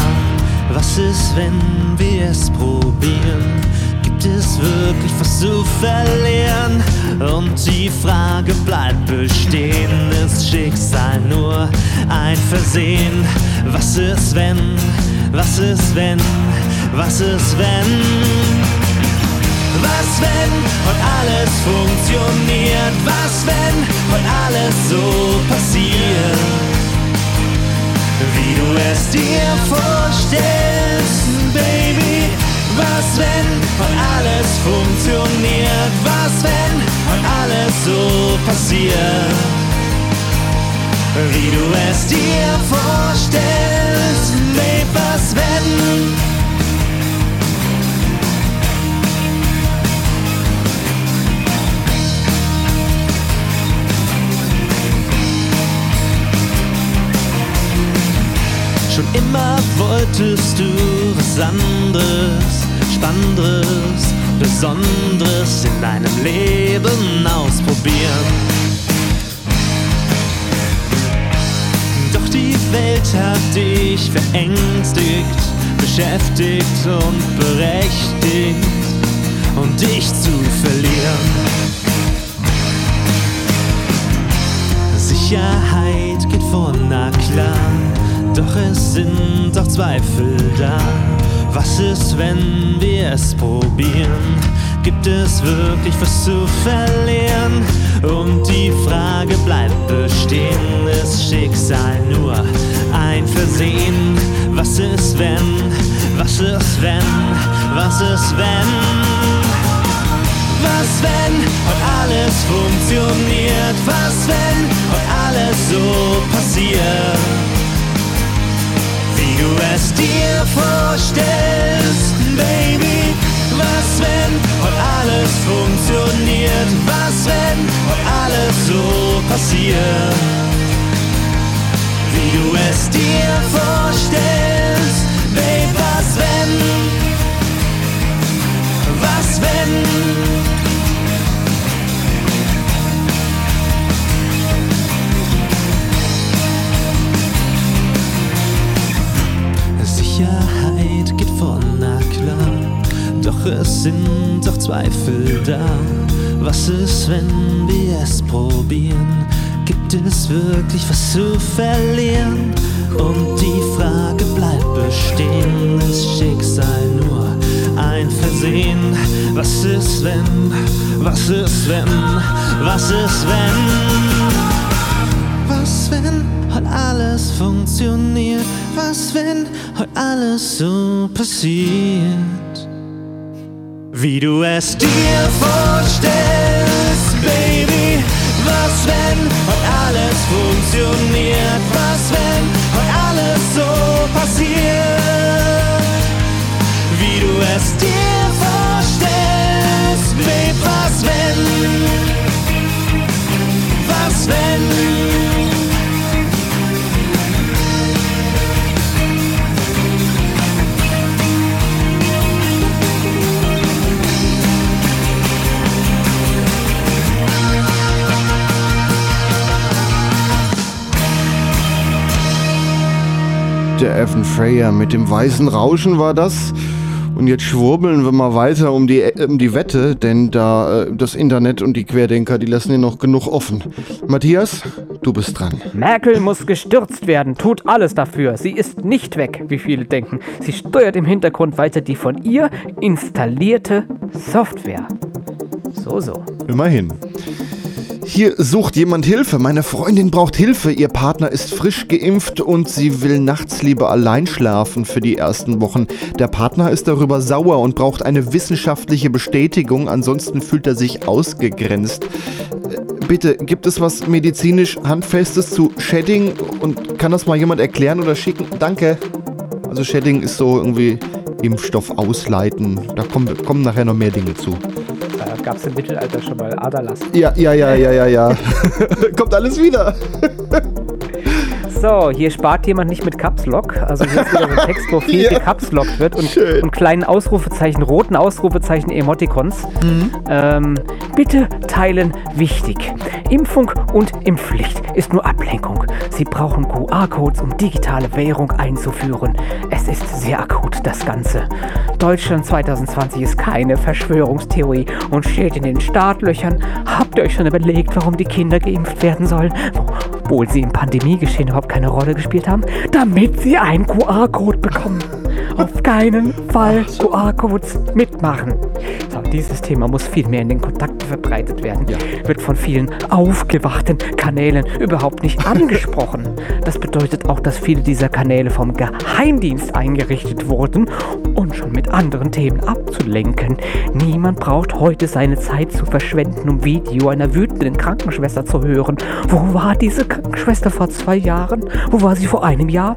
Was ist, wenn wir es probieren? Gibt es wirklich was zu verlieren? Und die Frage bleibt bestehen, ist Schicksal nur ein Versehen? Was ist, wenn? Was ist, wenn? Was ist, wenn? Was wenn heute alles funktioniert? Was wenn heute alles so passiert? Wie du es dir vorstellst, Baby. Was wenn heute alles funktioniert? Was wenn heute alles so passiert? Wie du es dir vorstellst, Baby. Was wenn? Schon immer wolltest du was anderes, Spannenderes, Besonderes in deinem Leben ausprobieren. Doch die Welt hat dich verängstigt, beschäftigt und berechtigt, um dich zu verlieren. Sicherheit geht vor, na klar. Doch es sind auch Zweifel da. Was ist, wenn wir es probieren? Gibt es wirklich was zu verlieren? Und die Frage bleibt bestehen, ist Schicksal nur ein Versehen? Was ist, wenn? Was ist, wenn? Was ist, wenn? Was wenn heute alles funktioniert? Was wenn heute alles so passiert? Wie du es dir vorstellst, Baby. Was wenn heute alles funktioniert? Was wenn heute alles so passiert? Wie du es dir vorstellst, Baby. Was wenn? Was wenn? Doch es sind doch Zweifel da. Was ist, wenn wir es probieren? Gibt es wirklich was zu verlieren? Und die Frage bleibt bestehen, ist Schicksal nur ein Versehen? Was ist, wenn? Was ist, wenn? Was ist, wenn? Was, wenn heute alles funktioniert? Was, wenn heute alles so passiert? Wie du es dir vorstellst, Baby. Was, wenn heute alles funktioniert? Was, wenn heute alles so passiert? Wie du es dir Der Evan Freya mit dem weißen Rauschen war das. Und jetzt schwurbeln wir mal weiter um die, um die Wette, denn da äh, das Internet und die Querdenker, die lassen ja noch genug offen. Matthias, du bist dran. Merkel muss gestürzt werden, tut alles dafür. Sie ist nicht weg, wie viele denken. Sie steuert im Hintergrund weiter die von ihr installierte Software. So, so. Immerhin. Hier sucht jemand Hilfe. Meine Freundin braucht Hilfe. Ihr Partner ist frisch geimpft und sie will nachts lieber allein schlafen für die ersten Wochen. Der Partner ist darüber sauer und braucht eine wissenschaftliche Bestätigung, ansonsten fühlt er sich ausgegrenzt. Äh, Bitte, gibt es was medizinisch Handfestes zu Shedding und kann das mal jemand erklären oder schicken? Danke. Also Shedding ist so irgendwie Impfstoff ausleiten. Da kommen, kommen nachher noch mehr Dinge zu. Gab es im Mittelalter schon mal Aderlass. Ja, ja, ja, ja, ja, ja. (laughs) Kommt alles wieder. (laughs) So, hier spart jemand nicht mit Caps Lock. Also hier ist wieder so ein (laughs) Text, wo viel Ja. gecapslockt wird und, und kleinen Ausrufezeichen, roten Ausrufezeichen, Emoticons. Ähm, bitte teilen wichtig. Impfung und Impfpflicht ist nur Ablenkung. Sie brauchen QR-Codes, um digitale Währung einzuführen. Es ist sehr akut, das Ganze. Deutschland 2020 ist keine Verschwörungstheorie und steht in den Startlöchern. Habt ihr euch schon überlegt, warum die Kinder geimpft werden sollen? Obwohl sie im Pandemiegeschehen überhaupt keine Rolle gespielt haben? Damit sie einen QR-Code bekommen. Auf keinen Fall QR-Codes mitmachen. So, dieses Thema muss viel mehr in den Kontakten verbreitet werden. Wird von vielen aufgewachten Kanälen überhaupt nicht angesprochen. Das bedeutet auch, dass viele dieser Kanäle vom Geheimdienst eingerichtet wurden, um schon mit anderen Themen abzulenken. Niemand braucht heute seine Zeit zu verschwenden, um Video einer wütenden Krankenschwester zu hören. Wo war diese Krankenschwester vor zwei Jahren? Wo war sie vor einem Jahr?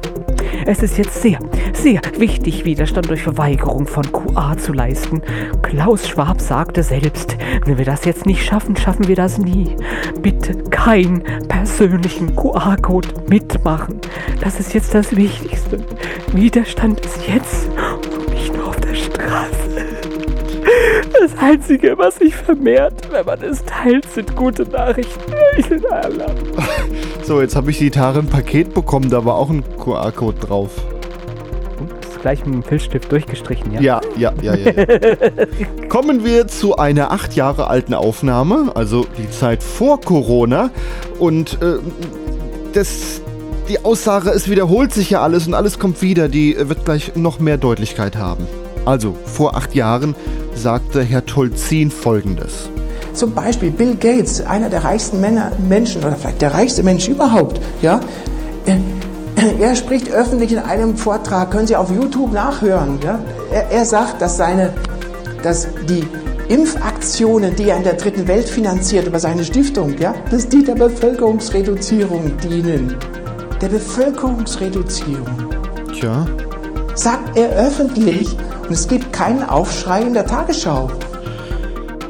Es ist jetzt sehr, sehr wichtig, Widerstand durch Verweigerung von QA zu leisten. Klaus Schwab sagte selbst, wenn wir das jetzt nicht schaffen, schaffen wir das nie. Bitte keinen persönlichen QA-Code mitmachen. Das ist jetzt das Wichtigste. Widerstand ist jetzt Straße. Das Einzige, was sich vermehrt, wenn man es teilt, sind gute Nachrichten. So, jetzt habe ich die Tage ein Paket bekommen, da war auch ein QR-Code drauf. Ist gleich mit dem Filzstift durchgestrichen, ja? Ja, ja, ja, ja. ja. (laughs) Kommen wir zu einer acht Jahre alten Aufnahme, also die Zeit vor Corona. Und äh, das, die Aussage, es wiederholt sich ja alles und alles kommt wieder, die äh, wird gleich noch mehr Deutlichkeit haben. Also, vor acht Jahren sagte Herr Tolzin folgendes. Zum Beispiel Bill Gates, einer der reichsten Männer, Menschen oder vielleicht der reichste Mensch überhaupt, ja, er, spricht öffentlich in einem Vortrag, können Sie auf YouTube nachhören, ja. Er, er sagt, dass seine, dass die Impfaktionen, die er in der dritten Welt finanziert über seine Stiftung, ja, dass die der Bevölkerungsreduzierung dienen. Der Bevölkerungsreduzierung. Tja. Sagt er öffentlich und es gibt keinen Aufschrei in der Tagesschau.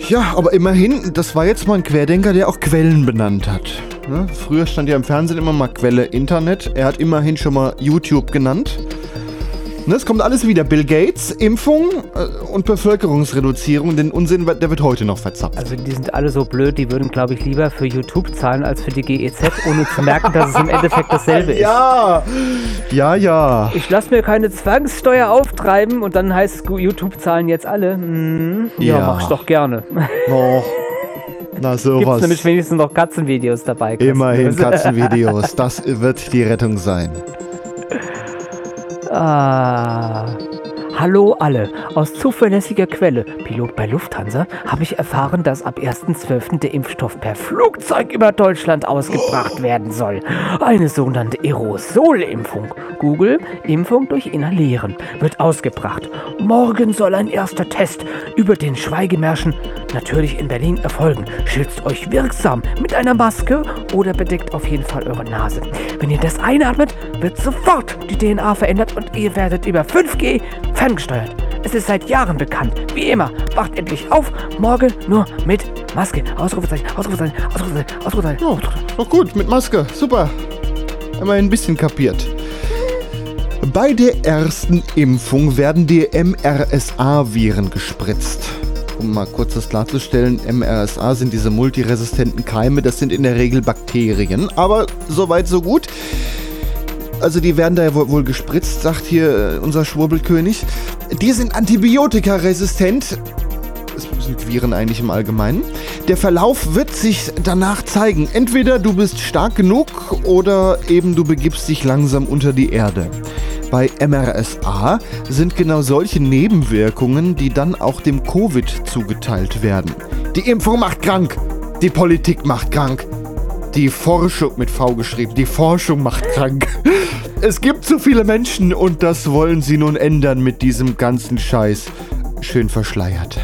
Ja, aber immerhin, das war jetzt mal ein Querdenker, der auch Quellen benannt hat. Ne? Früher stand ja im Fernsehen immer mal Quelle Internet. Er hat immerhin schon mal YouTube genannt. Ne, es kommt alles wieder. Bill Gates, Impfung äh, und Bevölkerungsreduzierung. Den Unsinn, der wird heute noch verzapft. Also die sind alle so blöd, die würden, glaube ich, lieber für YouTube zahlen als für die GEZ, ohne zu merken, dass es im Endeffekt dasselbe (laughs) ist. Ja, ja, ja. Ich lasse mir keine Zwangssteuer auftreiben und dann heißt es, YouTube zahlen jetzt alle. Hm, ja, Ja. mach ich doch gerne. Oh, na (laughs) Gibt's sowas. nämlich wenigstens noch Katzenvideos dabei. Immerhin. (laughs) Katzenvideos. Das wird die Rettung sein. Ah. Hallo alle. Aus zuverlässiger Quelle, Pilot bei Lufthansa, habe ich erfahren, dass ab 1.12. der Impfstoff per Flugzeug über Deutschland ausgebracht werden soll. Eine sogenannte Aerosolimpfung. Google, Impfung durch Inhalieren, wird ausgebracht. Morgen soll ein erster Test über den Schweigemärschen natürlich in Berlin erfolgen. Schützt euch wirksam mit einer Maske oder bedeckt auf jeden Fall eure Nase. Wenn ihr das einatmet, wird sofort die DNA verändert und ihr werdet über 5G ferngesteuert. Es ist seit Jahren bekannt. Wie immer, wacht endlich auf. Morgen nur mit Maske. Ausrufezeichen, Ausrufezeichen, Ausrufezeichen, Ausrufezeichen. Ja, doch gut, mit Maske. Super. Immerhin ein bisschen kapiert. Bei der ersten Impfung werden die MRSA-Viren gespritzt. Um mal kurz das klarzustellen, MRSA sind diese multiresistenten Keime, das sind in der Regel Bakterien. Aber soweit, so gut. Also die werden da ja wohl, gespritzt, sagt hier äh, unser Schwurbelkönig. Die sind antibiotikaresistent. Es sind Viren eigentlich im Allgemeinen. Der Verlauf wird sich danach zeigen. Entweder du bist stark genug oder eben du begibst dich langsam unter die Erde. Bei MRSA sind genau solche Nebenwirkungen, die dann auch dem Covid zugeteilt werden. Die Impfung macht krank. Die Politik macht krank. Die Forschung mit V geschrieben. Die Forschung macht krank. Es gibt zu viele Menschen und das wollen sie nun ändern mit diesem ganzen Scheiß. Schön verschleiert.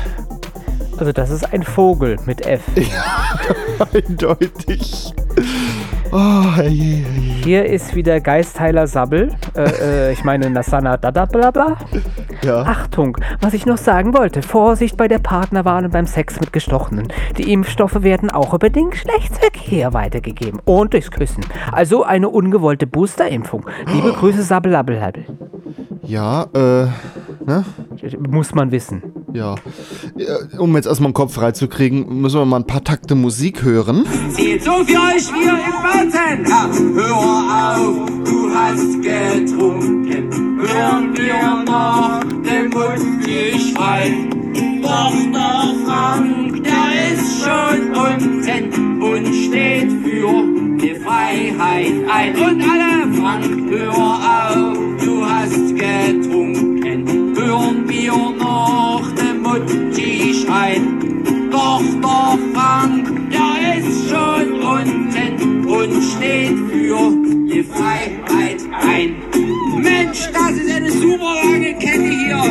Also das ist ein Vogel mit F. (laughs) Eindeutig. Oh, je, je. Hier ist wieder Geistheiler Sabbel. Äh, äh, ich meine Nasana Dada bla bla. Ja. Achtung, was ich noch sagen wollte. Vorsicht bei der Partnerwahl und beim Sex mit Gestochenen. Die Impfstoffe werden auch über den Geschlechtsverkehr weitergegeben. Und durchs Küssen. Also eine ungewollte Boosterimpfung. Liebe (gasps) Grüße, Sabbelabbelhabbel. Ja, äh, ne? Muss man wissen. Ja. Äh, Um jetzt erstmal den Kopf freizukriegen, müssen wir mal ein paar Takte Musik hören. Zählt so für euch, wie ihr im habt. Hör auf, du hast getrunken. Hören wir noch den Mundgeschrei. Doch der Frank, der ist schon unten und steht für die Freiheit ein. Und alle, Frank, hör auf, du hast getrunken. Hören wir noch den Mundgeschrei. Doch der Frank, der ist schon unten und steht für die Freiheit ein. Mensch, das ist eine super lange Kette hier.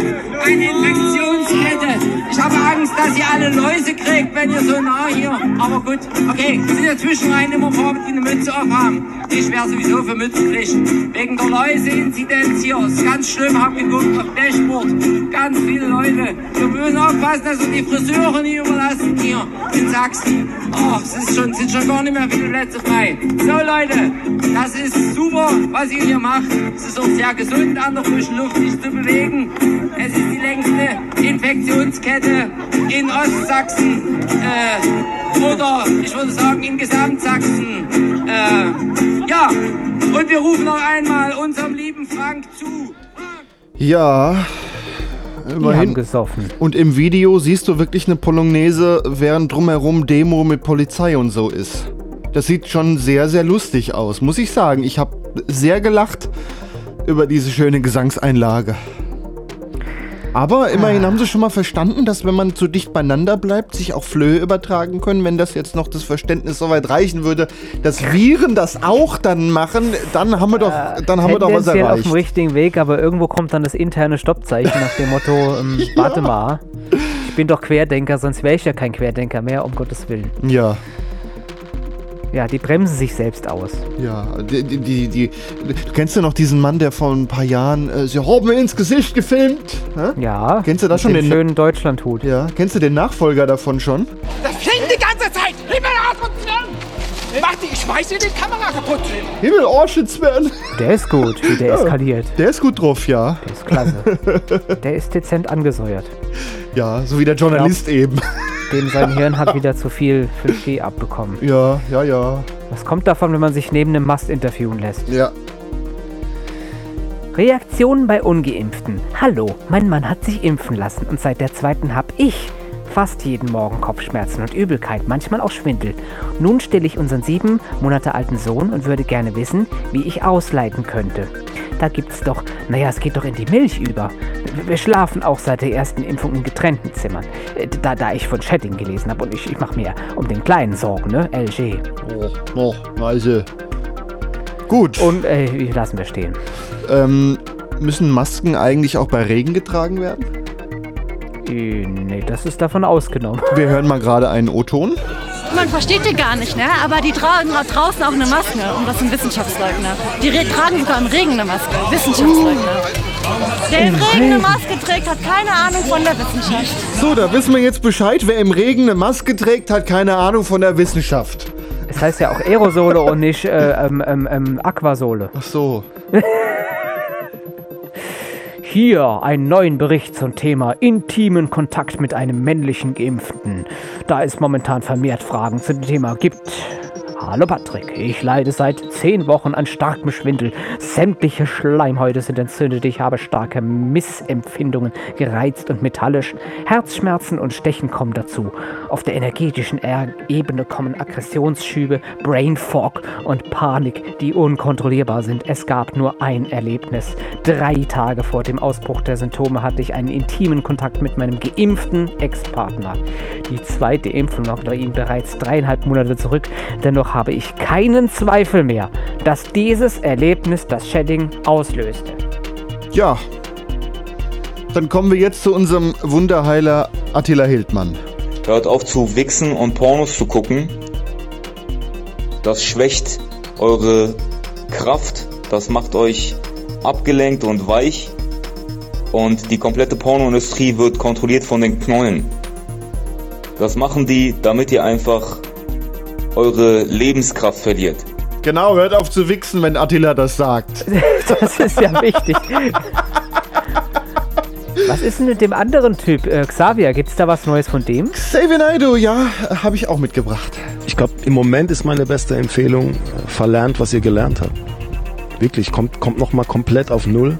Eine Infektionskette. Ich habe Angst, dass ihr alle Läuse kriegt, wenn ihr so nah hier. Aber gut, okay, wir sind ja zwischenrein immer vor, die eine Mütze aufhaben. Ich wäre sowieso für Mützenpflicht. Wegen der Läuse-Inzidenz hier. Ist ganz schlimm, hab geguckt auf Dashboard. Ganz viele Leute. Wir müssen aufpassen, dass wir die Friseure nicht überlassen hier in Sachsen. Oh, es ist schon, sind schon gar nicht mehr viele Plätze frei. So Leute, das ist super, was ihr hier macht. Es ist auch sehr gesund, an der frischen Luft sich zu bewegen. Es ist die längste Infektionskette in Ostsachsen. Äh, oder ich würde sagen in Gesamtsachsen. Äh, ja, und wir rufen noch einmal unserem lieben Frank zu. Ja. Haben gesoffen. Und im Video siehst du wirklich eine Polonaise, während drumherum Demo mit Polizei und so ist. Das sieht schon sehr, sehr lustig aus, muss ich sagen. Ich habe sehr gelacht über diese schöne Gesangseinlage. Aber immerhin haben sie schon mal verstanden, dass wenn man zu dicht beieinander bleibt, sich auch Flöhe übertragen können. Wenn das jetzt noch das Verständnis so weit reichen würde, dass Viren das auch dann machen, dann haben wir doch, dann haben wir doch was Tendenziell auf erreicht. dem richtigen Weg, aber irgendwo kommt dann das interne Stoppzeichen nach dem Motto, (laughs) ähm, warte mal, ich bin doch Querdenker, sonst wäre ich ja kein Querdenker mehr, um Gottes Willen. Ja. Ja, die bremsen sich selbst aus. Ja, die, die, die, die, du kennst ja noch diesen Mann, der vor ein paar Jahren, äh, sie haben mir ins Gesicht gefilmt. Hä? Ja. Kennst du das schon? dem Den schönen Deutschlandhut. Ja. Kennst du den Nachfolger davon schon? Das fliegt die ganze Zeit! Himmel, Arsch und Zwirn! Warte, ich schmeiß dir die Kamera kaputt! Himmel, Orschützmann. Der ist gut, wie der Ja, eskaliert. Der ist gut drauf, ja. Der ist klasse. Der ist dezent angesäuert. Ja, so wie der Journalist eben. Dem sein Hirn hat wieder zu viel 5G abbekommen. Ja, ja, ja. Das kommt davon, wenn man sich neben einem Mast interviewen lässt. Ja. Reaktionen bei Ungeimpften. Hallo, mein Mann hat sich impfen lassen und seit der zweiten hab ich fast jeden Morgen Kopfschmerzen und Übelkeit, manchmal auch Schwindel. Nun stille ich unseren sieben Monate alten Sohn und würde gerne wissen, wie ich ausleiten könnte. Da gibt's doch, naja, es geht doch in die Milch über. Wir schlafen auch seit der ersten Impfung in getrennten Zimmern. Äh, Da, da ich von Chatting gelesen habe und ich, ich mache mir um den Kleinen Sorgen, ne? LG. Oh, oh, also. Gut. Und äh, lassen wir stehen. Ähm, müssen Masken eigentlich auch bei Regen getragen werden? Äh, nee, das ist davon ausgenommen. Wir hören mal gerade einen O-Ton. Man versteht die gar nicht, ne? aber die tragen auch draußen auch eine Maske und das sind Wissenschaftsleugner. Die re- tragen sogar im Regen eine Maske. Wissenschaftsleugner. Der im Regen eine. Maske trägt, hat keine Ahnung von der Wissenschaft. So, da wissen wir jetzt Bescheid. Wer im Regen eine Maske trägt, hat keine Ahnung von der Wissenschaft. Es heißt ja auch Aerosole und nicht äh, ähm, ähm, ähm, Aquasole. Ach so. (laughs) Hier einen neuen Bericht zum Thema intimen Kontakt mit einem männlichen Geimpften. Da es momentan vermehrt Fragen zu dem Thema gibt. Hallo Patrick, ich leide seit zehn Wochen an starkem Schwindel. Sämtliche Schleimhäute sind entzündet. Ich habe starke Missempfindungen, gereizt und metallisch. Herzschmerzen und Stechen kommen dazu. Auf der energetischen Er- Ebene kommen Aggressionsschübe, Brain Fog und Panik, die unkontrollierbar sind. Es gab nur ein Erlebnis. Drei Tage vor dem Ausbruch der Symptome hatte ich einen intimen Kontakt mit meinem geimpften Ex-Partner. Die zweite Impfung lag bei ihm bereits dreieinhalb Monate zurück. Dennoch habe ich keinen Zweifel mehr, dass dieses Erlebnis das Shedding auslöste. Ja. Dann kommen wir jetzt zu unserem Wunderheiler Attila Hildmann. Hört auf zu wichsen und Pornos zu gucken. Das schwächt eure Kraft. Das macht euch abgelenkt und weich. Und die komplette Pornoindustrie wird kontrolliert von den Knollen. Das machen die, damit ihr einfach eure Lebenskraft verliert. Genau, hört auf zu wichsen, wenn Attila das sagt. (laughs) Das ist ja wichtig. Was ist denn mit dem anderen Typ, äh, Xavier? Gibt es da was Neues von dem? Xavier Naidoo, ja, habe ich auch mitgebracht. Ich glaube, im Moment ist meine beste Empfehlung, äh, verlernt, was ihr gelernt habt. Wirklich, kommt, kommt nochmal komplett auf Null.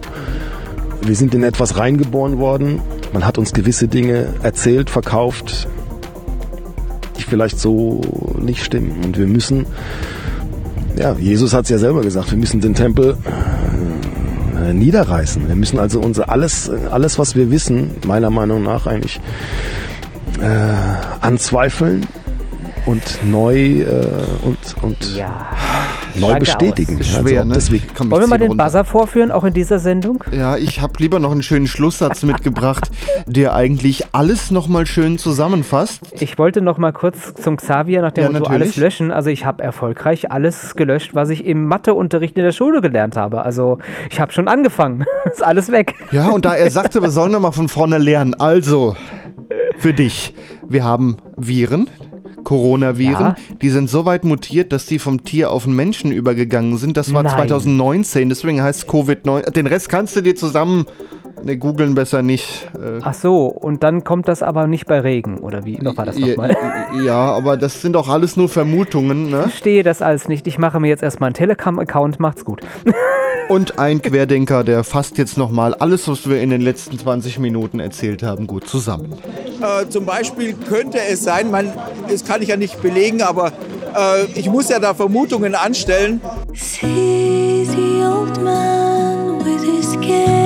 Wir sind in etwas reingeboren worden. Man hat uns gewisse Dinge erzählt, verkauft, vielleicht so nicht stimmen. Und wir müssen, ja, Jesus hat es ja selber gesagt, wir müssen den Tempel äh, niederreißen. Wir müssen also unser alles, alles, was wir wissen, meiner Meinung nach eigentlich äh, anzweifeln und neu äh, und, und neu bestätigen. Also Schwer, ne? deswegen Wollen wir mal den runter. Buzzer vorführen, auch in dieser Sendung? Ja, ich habe lieber noch einen schönen Schlusssatz (laughs) mitgebracht, der eigentlich alles nochmal schön zusammenfasst. Ich wollte noch mal kurz zum Xavier nach dem Ja, Motto natürlich. alles löschen. Also ich habe erfolgreich alles gelöscht, was ich im Matheunterricht in der Schule gelernt habe. Also ich habe schon angefangen. (laughs) ist alles weg. Ja, und da er sagte, wir sollen noch mal von vorne lernen. Also, für dich. Wir haben Viren, Coronaviren, Ja. die sind so weit mutiert, dass die vom Tier auf den Menschen übergegangen sind. Das war Nein. 2019, deswegen heißt es Covid-19. Den Rest kannst du dir zusammen, ne, googeln besser nicht. Äh, Ach so, und dann kommt das aber nicht bei Regen, oder wie? Noch war das nochmal? ja, (laughs) ja, aber das sind doch alles nur Vermutungen, ne? Ich verstehe das alles nicht. Ich mache mir jetzt erstmal einen Telegram-Account. Macht's gut. (laughs) Und ein Querdenker, der fasst jetzt nochmal alles, was wir in den letzten 20 Minuten erzählt haben, gut zusammen. Äh, zum Beispiel könnte es sein, man, das kann ich ja nicht belegen, aber äh, ich muss ja da Vermutungen anstellen. See the old man with his cane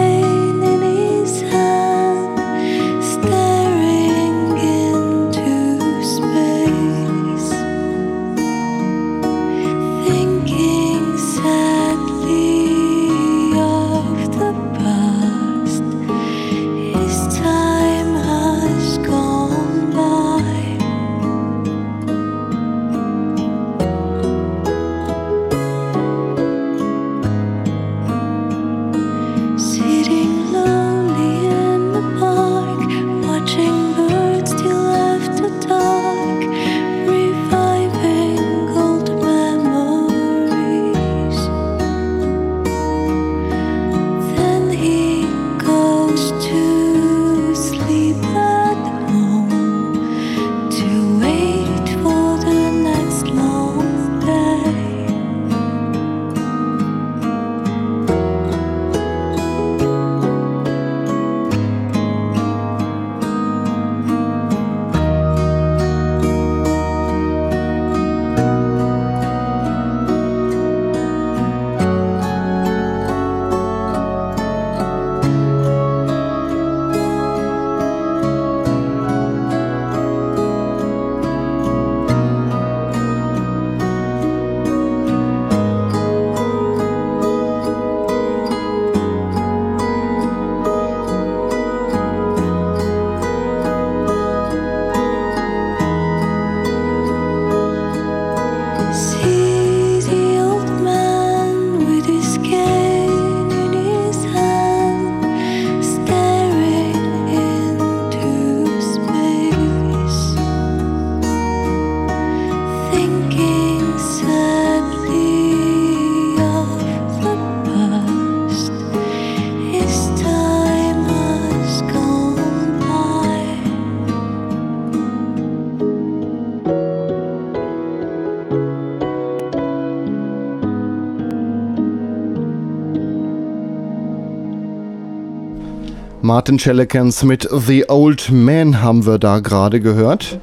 Martin Schellekens mit The Old Man haben wir da gerade gehört.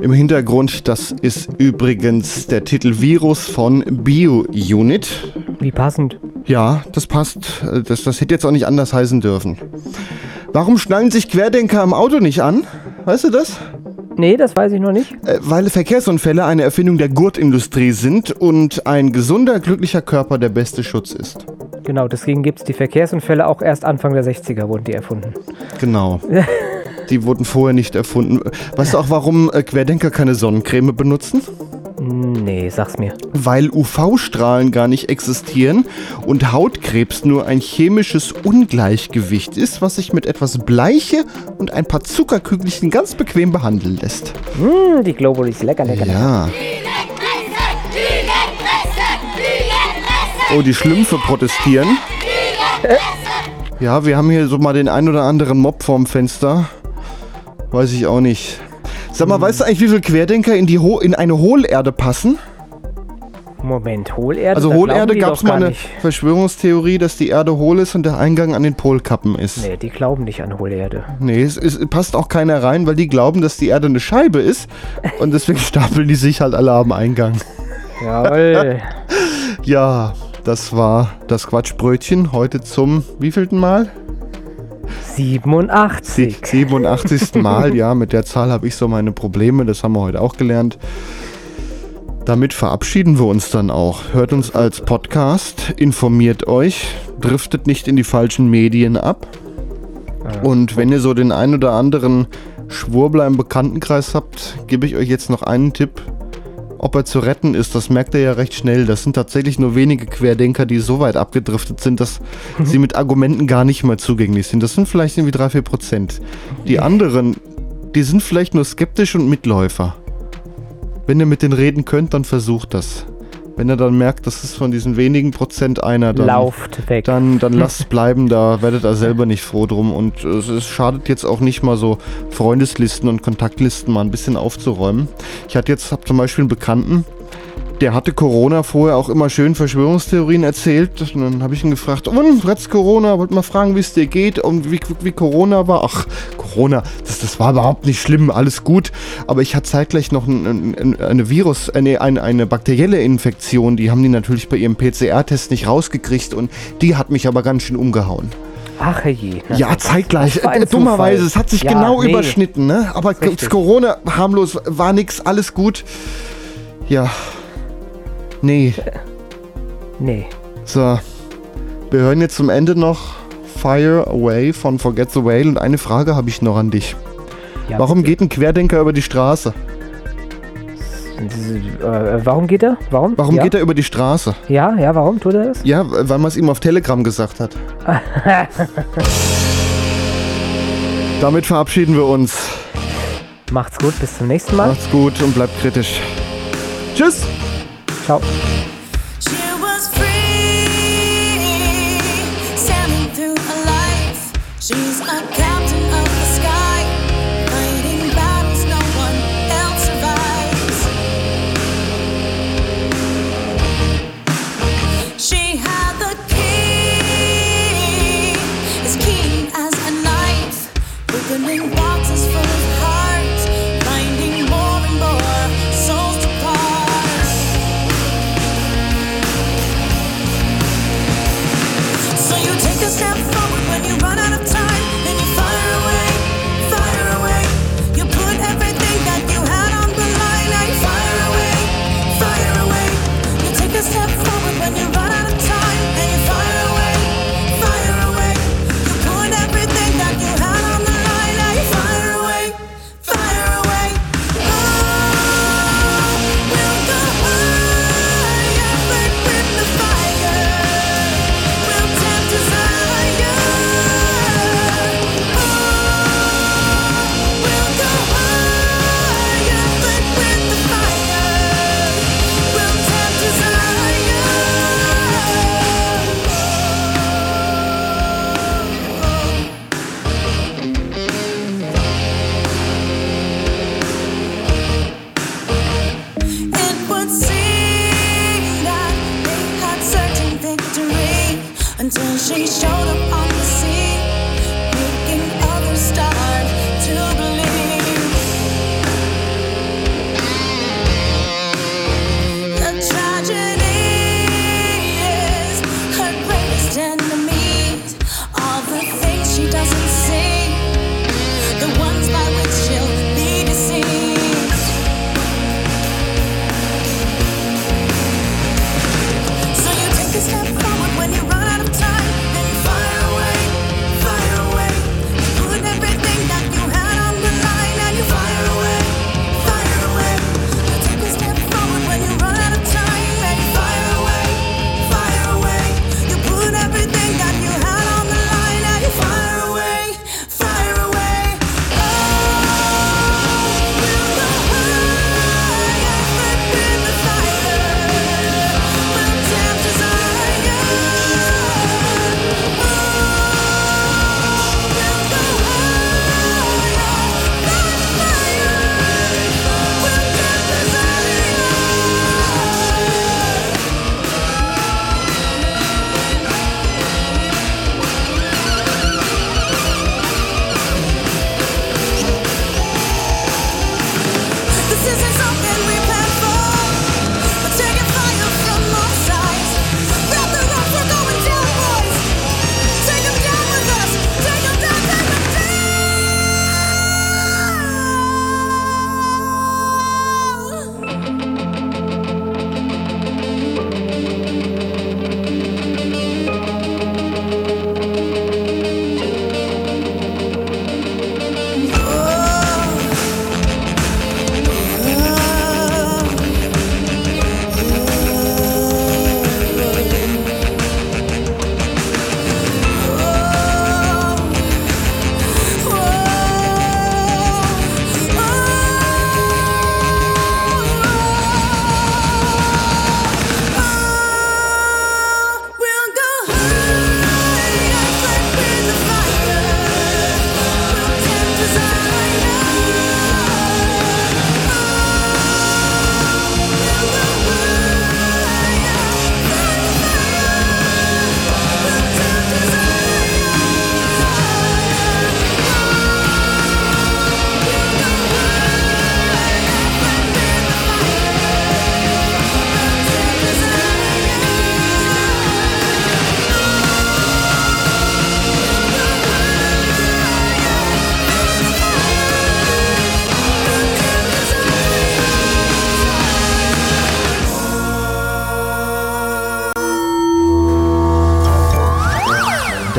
Im Hintergrund, das ist übrigens der Titel Virus von BioUnit. Wie passend. Ja, das passt. Das, das hätte jetzt auch nicht anders heißen dürfen. Warum schnallen sich Querdenker am Auto nicht an? Weißt du das? Nee, das weiß ich noch nicht. Äh, Weil Verkehrsunfälle eine Erfindung der Gurtindustrie sind und ein gesunder, glücklicher Körper der beste Schutz ist. Genau, deswegen gibt es die Verkehrsunfälle auch erst Anfang der 60er wurden die erfunden. Genau. (laughs) Die wurden vorher nicht erfunden. Weißt du auch, warum äh, Querdenker keine Sonnencreme benutzen? Nee, sag's mir. Weil UV-Strahlen gar nicht existieren und Hautkrebs nur ein chemisches Ungleichgewicht ist, was sich mit etwas Bleiche und ein paar Zuckerkügelchen ganz bequem behandeln lässt. Mm, die Globulis, lecker, lecker, lecker. Ja. Oh, die Schlümpfe protestieren. Ja, wir haben hier so mal den ein oder anderen Mob vorm Fenster. Weiß ich auch nicht. Sag mal, weißt du eigentlich, wie viele Querdenker in, die Ho in eine Hohlerde passen? Moment, Hohlerde? Also Hohlerde gab es mal eine nicht. Verschwörungstheorie, dass die Erde hohl ist und der Eingang an den Polkappen ist. Nee, die glauben nicht an Hohlerde. Nee, es, es passt auch keiner rein, weil die glauben, dass die Erde eine Scheibe ist und deswegen (laughs) stapeln die sich halt alle am Eingang. Jawohl. (laughs) Ja, das war das Quatschbrötchen heute zum wievielten Mal? 87. 87. (laughs) Mal, ja, mit der Zahl habe ich so meine Probleme, das haben wir heute auch gelernt. Damit verabschieden wir uns dann auch. Hört uns als Podcast, informiert euch, driftet nicht in die falschen Medien ab. Und wenn ihr so den ein oder anderen Schwurbler im Bekanntenkreis habt, gebe ich euch jetzt noch einen Tipp. Ob er zu retten ist, das merkt ihr ja recht schnell. Das sind tatsächlich nur wenige Querdenker, die so weit abgedriftet sind, dass sie mit Argumenten gar nicht mehr zugänglich sind. Das sind vielleicht irgendwie 3-4 Prozent. Die anderen, die sind vielleicht nur skeptisch und Mitläufer. Wenn ihr mit denen reden könnt, dann versucht das. Wenn ihr dann merkt, das ist von diesen wenigen Prozent einer, dann, Lauft weg. dann, dann (laughs) lasst es bleiben, da werdet ihr selber nicht froh drum. Und es, es schadet jetzt auch nicht mal so Freundeslisten und Kontaktlisten mal ein bisschen aufzuräumen. Ich hatte jetzt hab zum Beispiel einen Bekannten, der hatte Corona vorher auch immer schön Verschwörungstheorien erzählt. Und dann habe ich ihn gefragt, und, Retz Corona, wollte mal fragen, wie es dir geht und wie, wie Corona war. Ach, Corona, das, das war überhaupt nicht schlimm, alles gut. Aber ich hatte zeitgleich noch ein, ein, eine Virus, eine, eine, eine bakterielle Infektion. Die haben die natürlich bei ihrem PCR-Test nicht rausgekriegt und die hat mich aber ganz schön umgehauen. Ach je. Ja, zeitgleich. Äh, Dummerweise, es hat sich Ja, genau nee. überschnitten, ne? Aber. Corona harmlos, war nix, alles gut. Ja. Nee. Nee. So. Wir hören jetzt zum Ende noch Fire Away von Forget the Whale und eine Frage habe ich noch an dich. Ja, Warum geht ein Querdenker über die Straße? Äh, warum geht er? Warum? Warum ja? geht er über die Straße? Ja, ja, warum tut er das? Ja, weil man es ihm auf Telegram gesagt hat. (laughs) Damit verabschieden wir uns. Macht's gut, bis zum nächsten Mal. Macht's gut und bleibt kritisch. Tschüss. 好。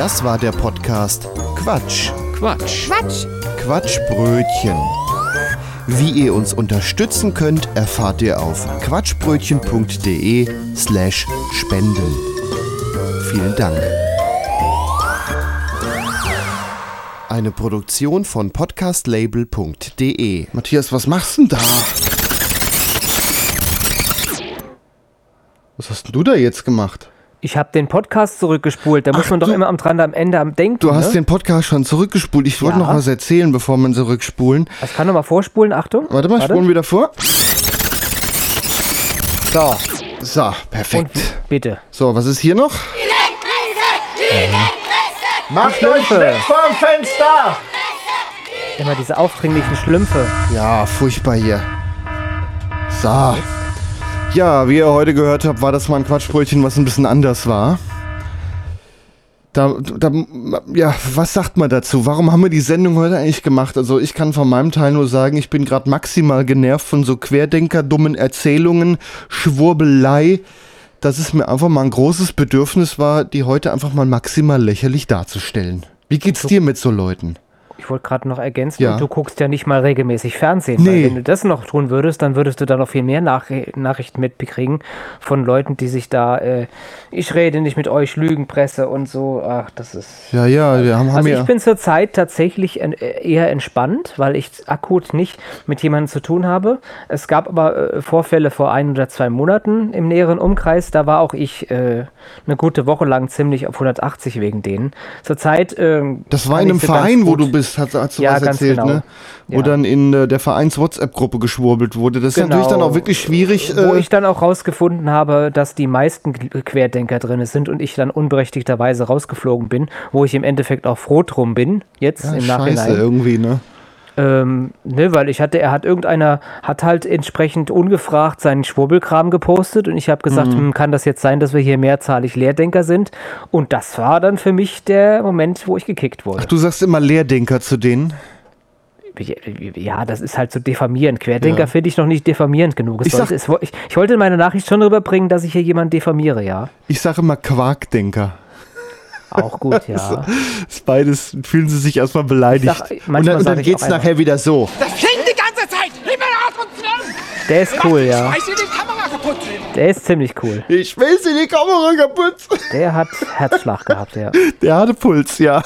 Das war der Podcast Quatsch. Quatsch. Quatsch. Quatschbrötchen. Wie ihr uns unterstützen könnt, erfahrt ihr auf quatschbrötchen.de slash spenden. Vielen Dank. Eine Produktion von podcastlabel.de. Matthias, was machst denn da? Was hast denn du da jetzt gemacht? Ich habe den Podcast zurückgespult. Da muss man doch immer am dran am Ende am denken. Du hast ne? den Podcast schon zurückgespult. Ich wollte Ja. noch was erzählen, bevor man zurückspulen. Das kann noch mal vorspulen. Achtung. Warte mal, spulen wieder vor. So. So, perfekt. Bitte. So, was ist hier noch? Macht euch weg vom Fenster! Immer diese aufdringlichen Schlümpfe. Ja, furchtbar hier. So. Ja, wie ihr heute gehört habt, war das mal ein Quatschbrötchen, was ein bisschen anders war. Da, da, ja, was sagt man dazu? Warum haben wir die Sendung heute eigentlich gemacht? Also ich kann von meinem Teil nur sagen, ich bin gerade maximal genervt von so Querdenker-dummen Erzählungen, Schwurbelei, dass es mir einfach mal ein großes Bedürfnis war, die heute einfach mal maximal lächerlich darzustellen. Wie geht's dir mit so Leuten? Ich wollte gerade noch ergänzen, Ja. du guckst ja nicht mal regelmäßig Fernsehen. Nee. Weil wenn du das noch tun würdest, dann würdest du da noch viel mehr Nach Nachrichten mitbekriegen von Leuten, die sich da, äh, ich rede nicht mit euch, Lügenpresse und so. Ach, das ist. Ja, ja, wir haben, haben Also ja... ich bin zurzeit tatsächlich en- äh, eher entspannt, weil ich akut nicht mit jemandem zu tun habe. Es gab aber äh, Vorfälle vor ein oder zwei Monaten im näheren Umkreis. Da war auch ich äh, eine gute Woche lang ziemlich auf 180 wegen denen. Zurzeit. ähm, Das war in einem Verein, wo du bist, hat, hast du Ja, was erzählt, genau. ne? Wo Ja. dann in äh, der Vereins-WhatsApp-Gruppe geschwurbelt wurde. Das ist Genau. natürlich dann auch wirklich schwierig. Wo Äh, ich dann auch rausgefunden habe, dass die meisten Querdenker drin sind und ich dann unberechtigterweise rausgeflogen bin, wo ich im Endeffekt auch froh drum bin, jetzt ja, im scheiße Nachhinein. irgendwie, ne? Ähm, ne, weil ich hatte, er hat irgendeiner, hat halt entsprechend ungefragt seinen Schwurbelkram gepostet und ich habe gesagt, Mhm. hm, kann das jetzt sein, dass wir hier mehrzahlig Lehrdenker sind? Und das war dann für mich der Moment, wo ich gekickt wurde. Ach, du sagst immer Lehrdenker zu denen. Ja, das ist halt so diffamierend. Querdenker Ja. finde ich noch nicht diffamierend genug. Ich sag- wo- ich, ich wollte in meiner Nachricht schon rüberbringen, dass ich hier jemanden diffamiere, ja. Ich sage immer Quarkdenker. Auch gut, ja. Das ist beides fühlen sie sich erstmal beleidigt. Ich sag- und dann, und dann ich geht's nachher wieder so. Das klingt die ganze Zeit. Himmel, Art und Zwirn. Der ist cool, ja. Schmeiß dir die Kamera kaputt. Der ist ziemlich cool. Ich will sie die Kamera kaputt. Der hat Herzschlag gehabt, ja. Der hatte Puls, ja.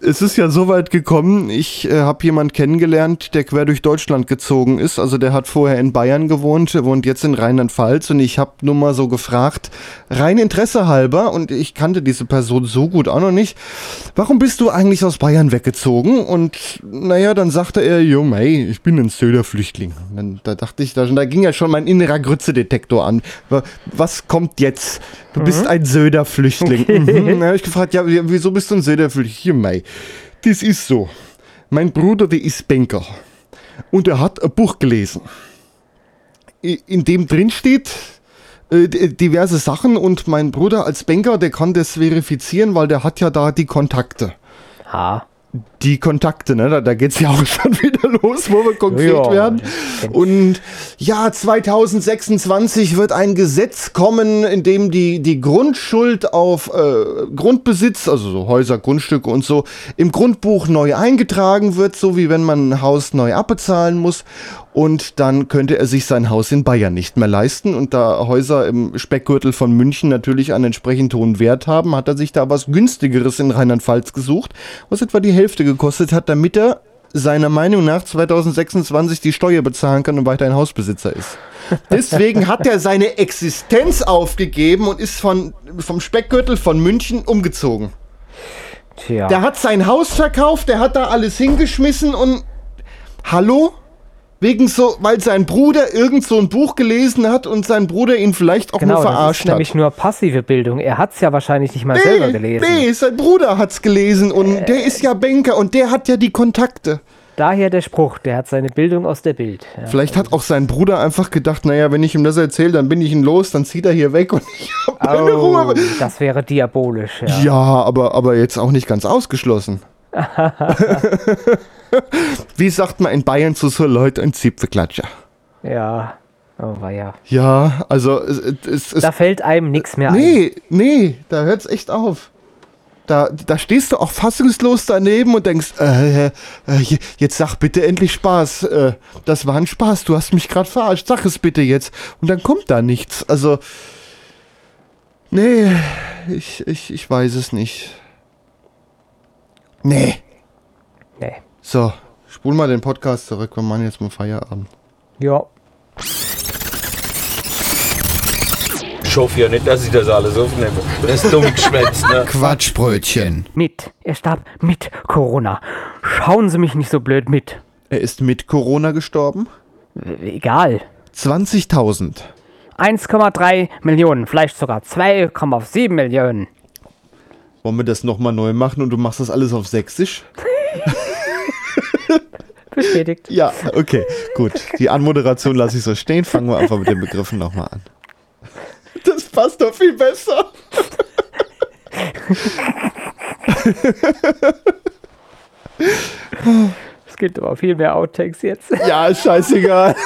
Es ist ja so weit gekommen, ich äh, habe jemanden kennengelernt, der quer durch Deutschland gezogen ist. Also der hat vorher in Bayern gewohnt, wohnt jetzt in Rheinland-Pfalz und ich habe nur mal so gefragt, rein Interesse halber, und ich kannte diese Person so gut auch noch nicht, warum bist du eigentlich aus Bayern weggezogen? Und naja, dann sagte er, jo mei, ich bin ein Söder-Flüchtling. Da dachte ich, da, da ging ja schon mein innerer Grützedetektor an. Wa- Was kommt jetzt? Du bist ein Söder-Flüchtling. Okay. Mhm. Dann habe ich gefragt, ja, wie- wieso bist du ein Söder-Flüchtling? Mei, das ist so. Mein Bruder, der ist Banker. Und er hat ein Buch gelesen. In dem drin steht äh, diverse Sachen und mein Bruder als Banker, der kann das verifizieren, weil der hat ja da die Kontakte. Ha. Die Kontakte, ne? Da, da geht es ja auch (laughs) schon wieder los, wo wir konkret Ja, werden. Und ja, 2026 wird ein Gesetz kommen, in dem die, die Grundschuld auf äh, Grundbesitz, also so Häuser, Grundstücke und so, im Grundbuch neu eingetragen wird, so wie wenn man ein Haus neu abbezahlen muss. Und dann könnte er sich sein Haus in Bayern nicht mehr leisten. Und da Häuser im Speckgürtel von München natürlich einen entsprechend hohen Wert haben, hat er sich da was günstigeres in Rheinland-Pfalz gesucht, was etwa die Hälfte gekostet hat, damit er seiner Meinung nach 2026 die Steuer bezahlen kann und weiterhin Hausbesitzer ist. (laughs) Deswegen hat er seine Existenz aufgegeben und ist von, vom Speckgürtel von München umgezogen. Tja. Der hat sein Haus verkauft, der hat da alles hingeschmissen und hallo? Wegen so, weil sein Bruder irgend so ein Buch gelesen hat und sein Bruder ihn vielleicht auch Genau, nur das ist verarscht nämlich hat. nur passive Bildung. Er hat es ja wahrscheinlich nicht mal selber gelesen. Nee, sein Bruder hat's gelesen und der ist ja Banker und der hat ja die Kontakte. Daher der Spruch, der hat seine Bildung aus der Bild. Ja. Vielleicht hat auch sein Bruder einfach gedacht, naja, wenn ich ihm das erzähle, dann bin ich ihn los, dann zieht er hier weg und (laughs) ich hab meine Oh, Ruhe. das wäre diabolisch. Ja. Ja, aber, aber jetzt auch nicht ganz ausgeschlossen. (laughs) Wie sagt man in Bayern zu so Leuten ein Zipfelklatscher? ja. Oh, war ja. Ja, also es, es, es Da fällt einem nichts mehr ein. Nee, nee, da hört's echt auf. Da, da stehst du auch fassungslos daneben und denkst, äh, äh, je- jetzt sag bitte endlich Spaß. Äh, das war ein Spaß, du hast mich gerade verarscht, sag es bitte jetzt. Und dann kommt da nichts. Also, nee, ich, ich, ich weiß es nicht. Nee. Nee. So, spul mal den Podcast zurück, wir machen jetzt mal Feierabend. Ja. Ich hoffe ja nicht, dass ich das alles aufnehme. Das ist dumm geschwätzt, ne? (laughs) Quatschbrötchen. Mit. Er starb mit Corona. Schauen Sie mich nicht so blöd mit. Er ist mit Corona gestorben? Egal. 20.000. 1,3 Millionen, vielleicht sogar 2,7 Millionen. Wollen wir das nochmal neu machen und du machst das alles auf Sächsisch? (laughs) Bestätigt. Ja, okay, gut. Die Anmoderation lasse ich so stehen. Fangen wir einfach mit den Begriffen nochmal an. Das passt doch viel besser. Es gibt aber viel mehr Outtakes jetzt. Ja, ist scheißegal.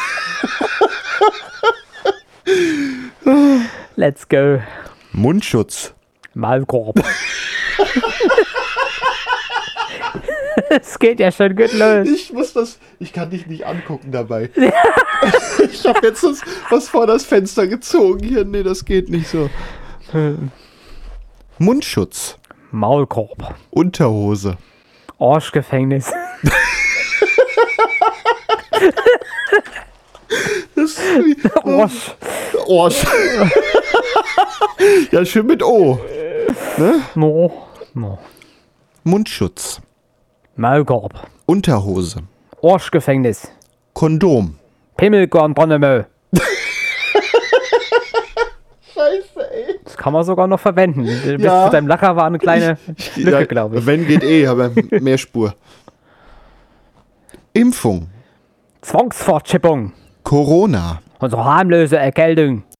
Let's go. Mundschutz. Malkorb. (laughs) (laughs) Es geht ja schon gut los. Ich muss das. Ich kann dich nicht angucken dabei. (laughs) ich habe jetzt das, was vor das Fenster gezogen hier. Nee, das geht nicht so. Mundschutz. Maulkorb. Unterhose. Arschgefängnis. (laughs) Das Arsch. Arsch. ja, schön mit O. Ne? No. No. Mundschutz. Maulkorb. Unterhose. Arschgefängnis. Kondom. Pimmelkornbronnemö. (laughs) Scheiße, ey. Das kann man sogar noch verwenden. Bis Ja. zu deinem Lacher war eine kleine (laughs) Lücke, Ja, glaube ich. Wenn geht eh, (laughs) aber mehr Spur. Impfung. Zwangsfortschippung. Corona. Unsere harmlose Erkältung.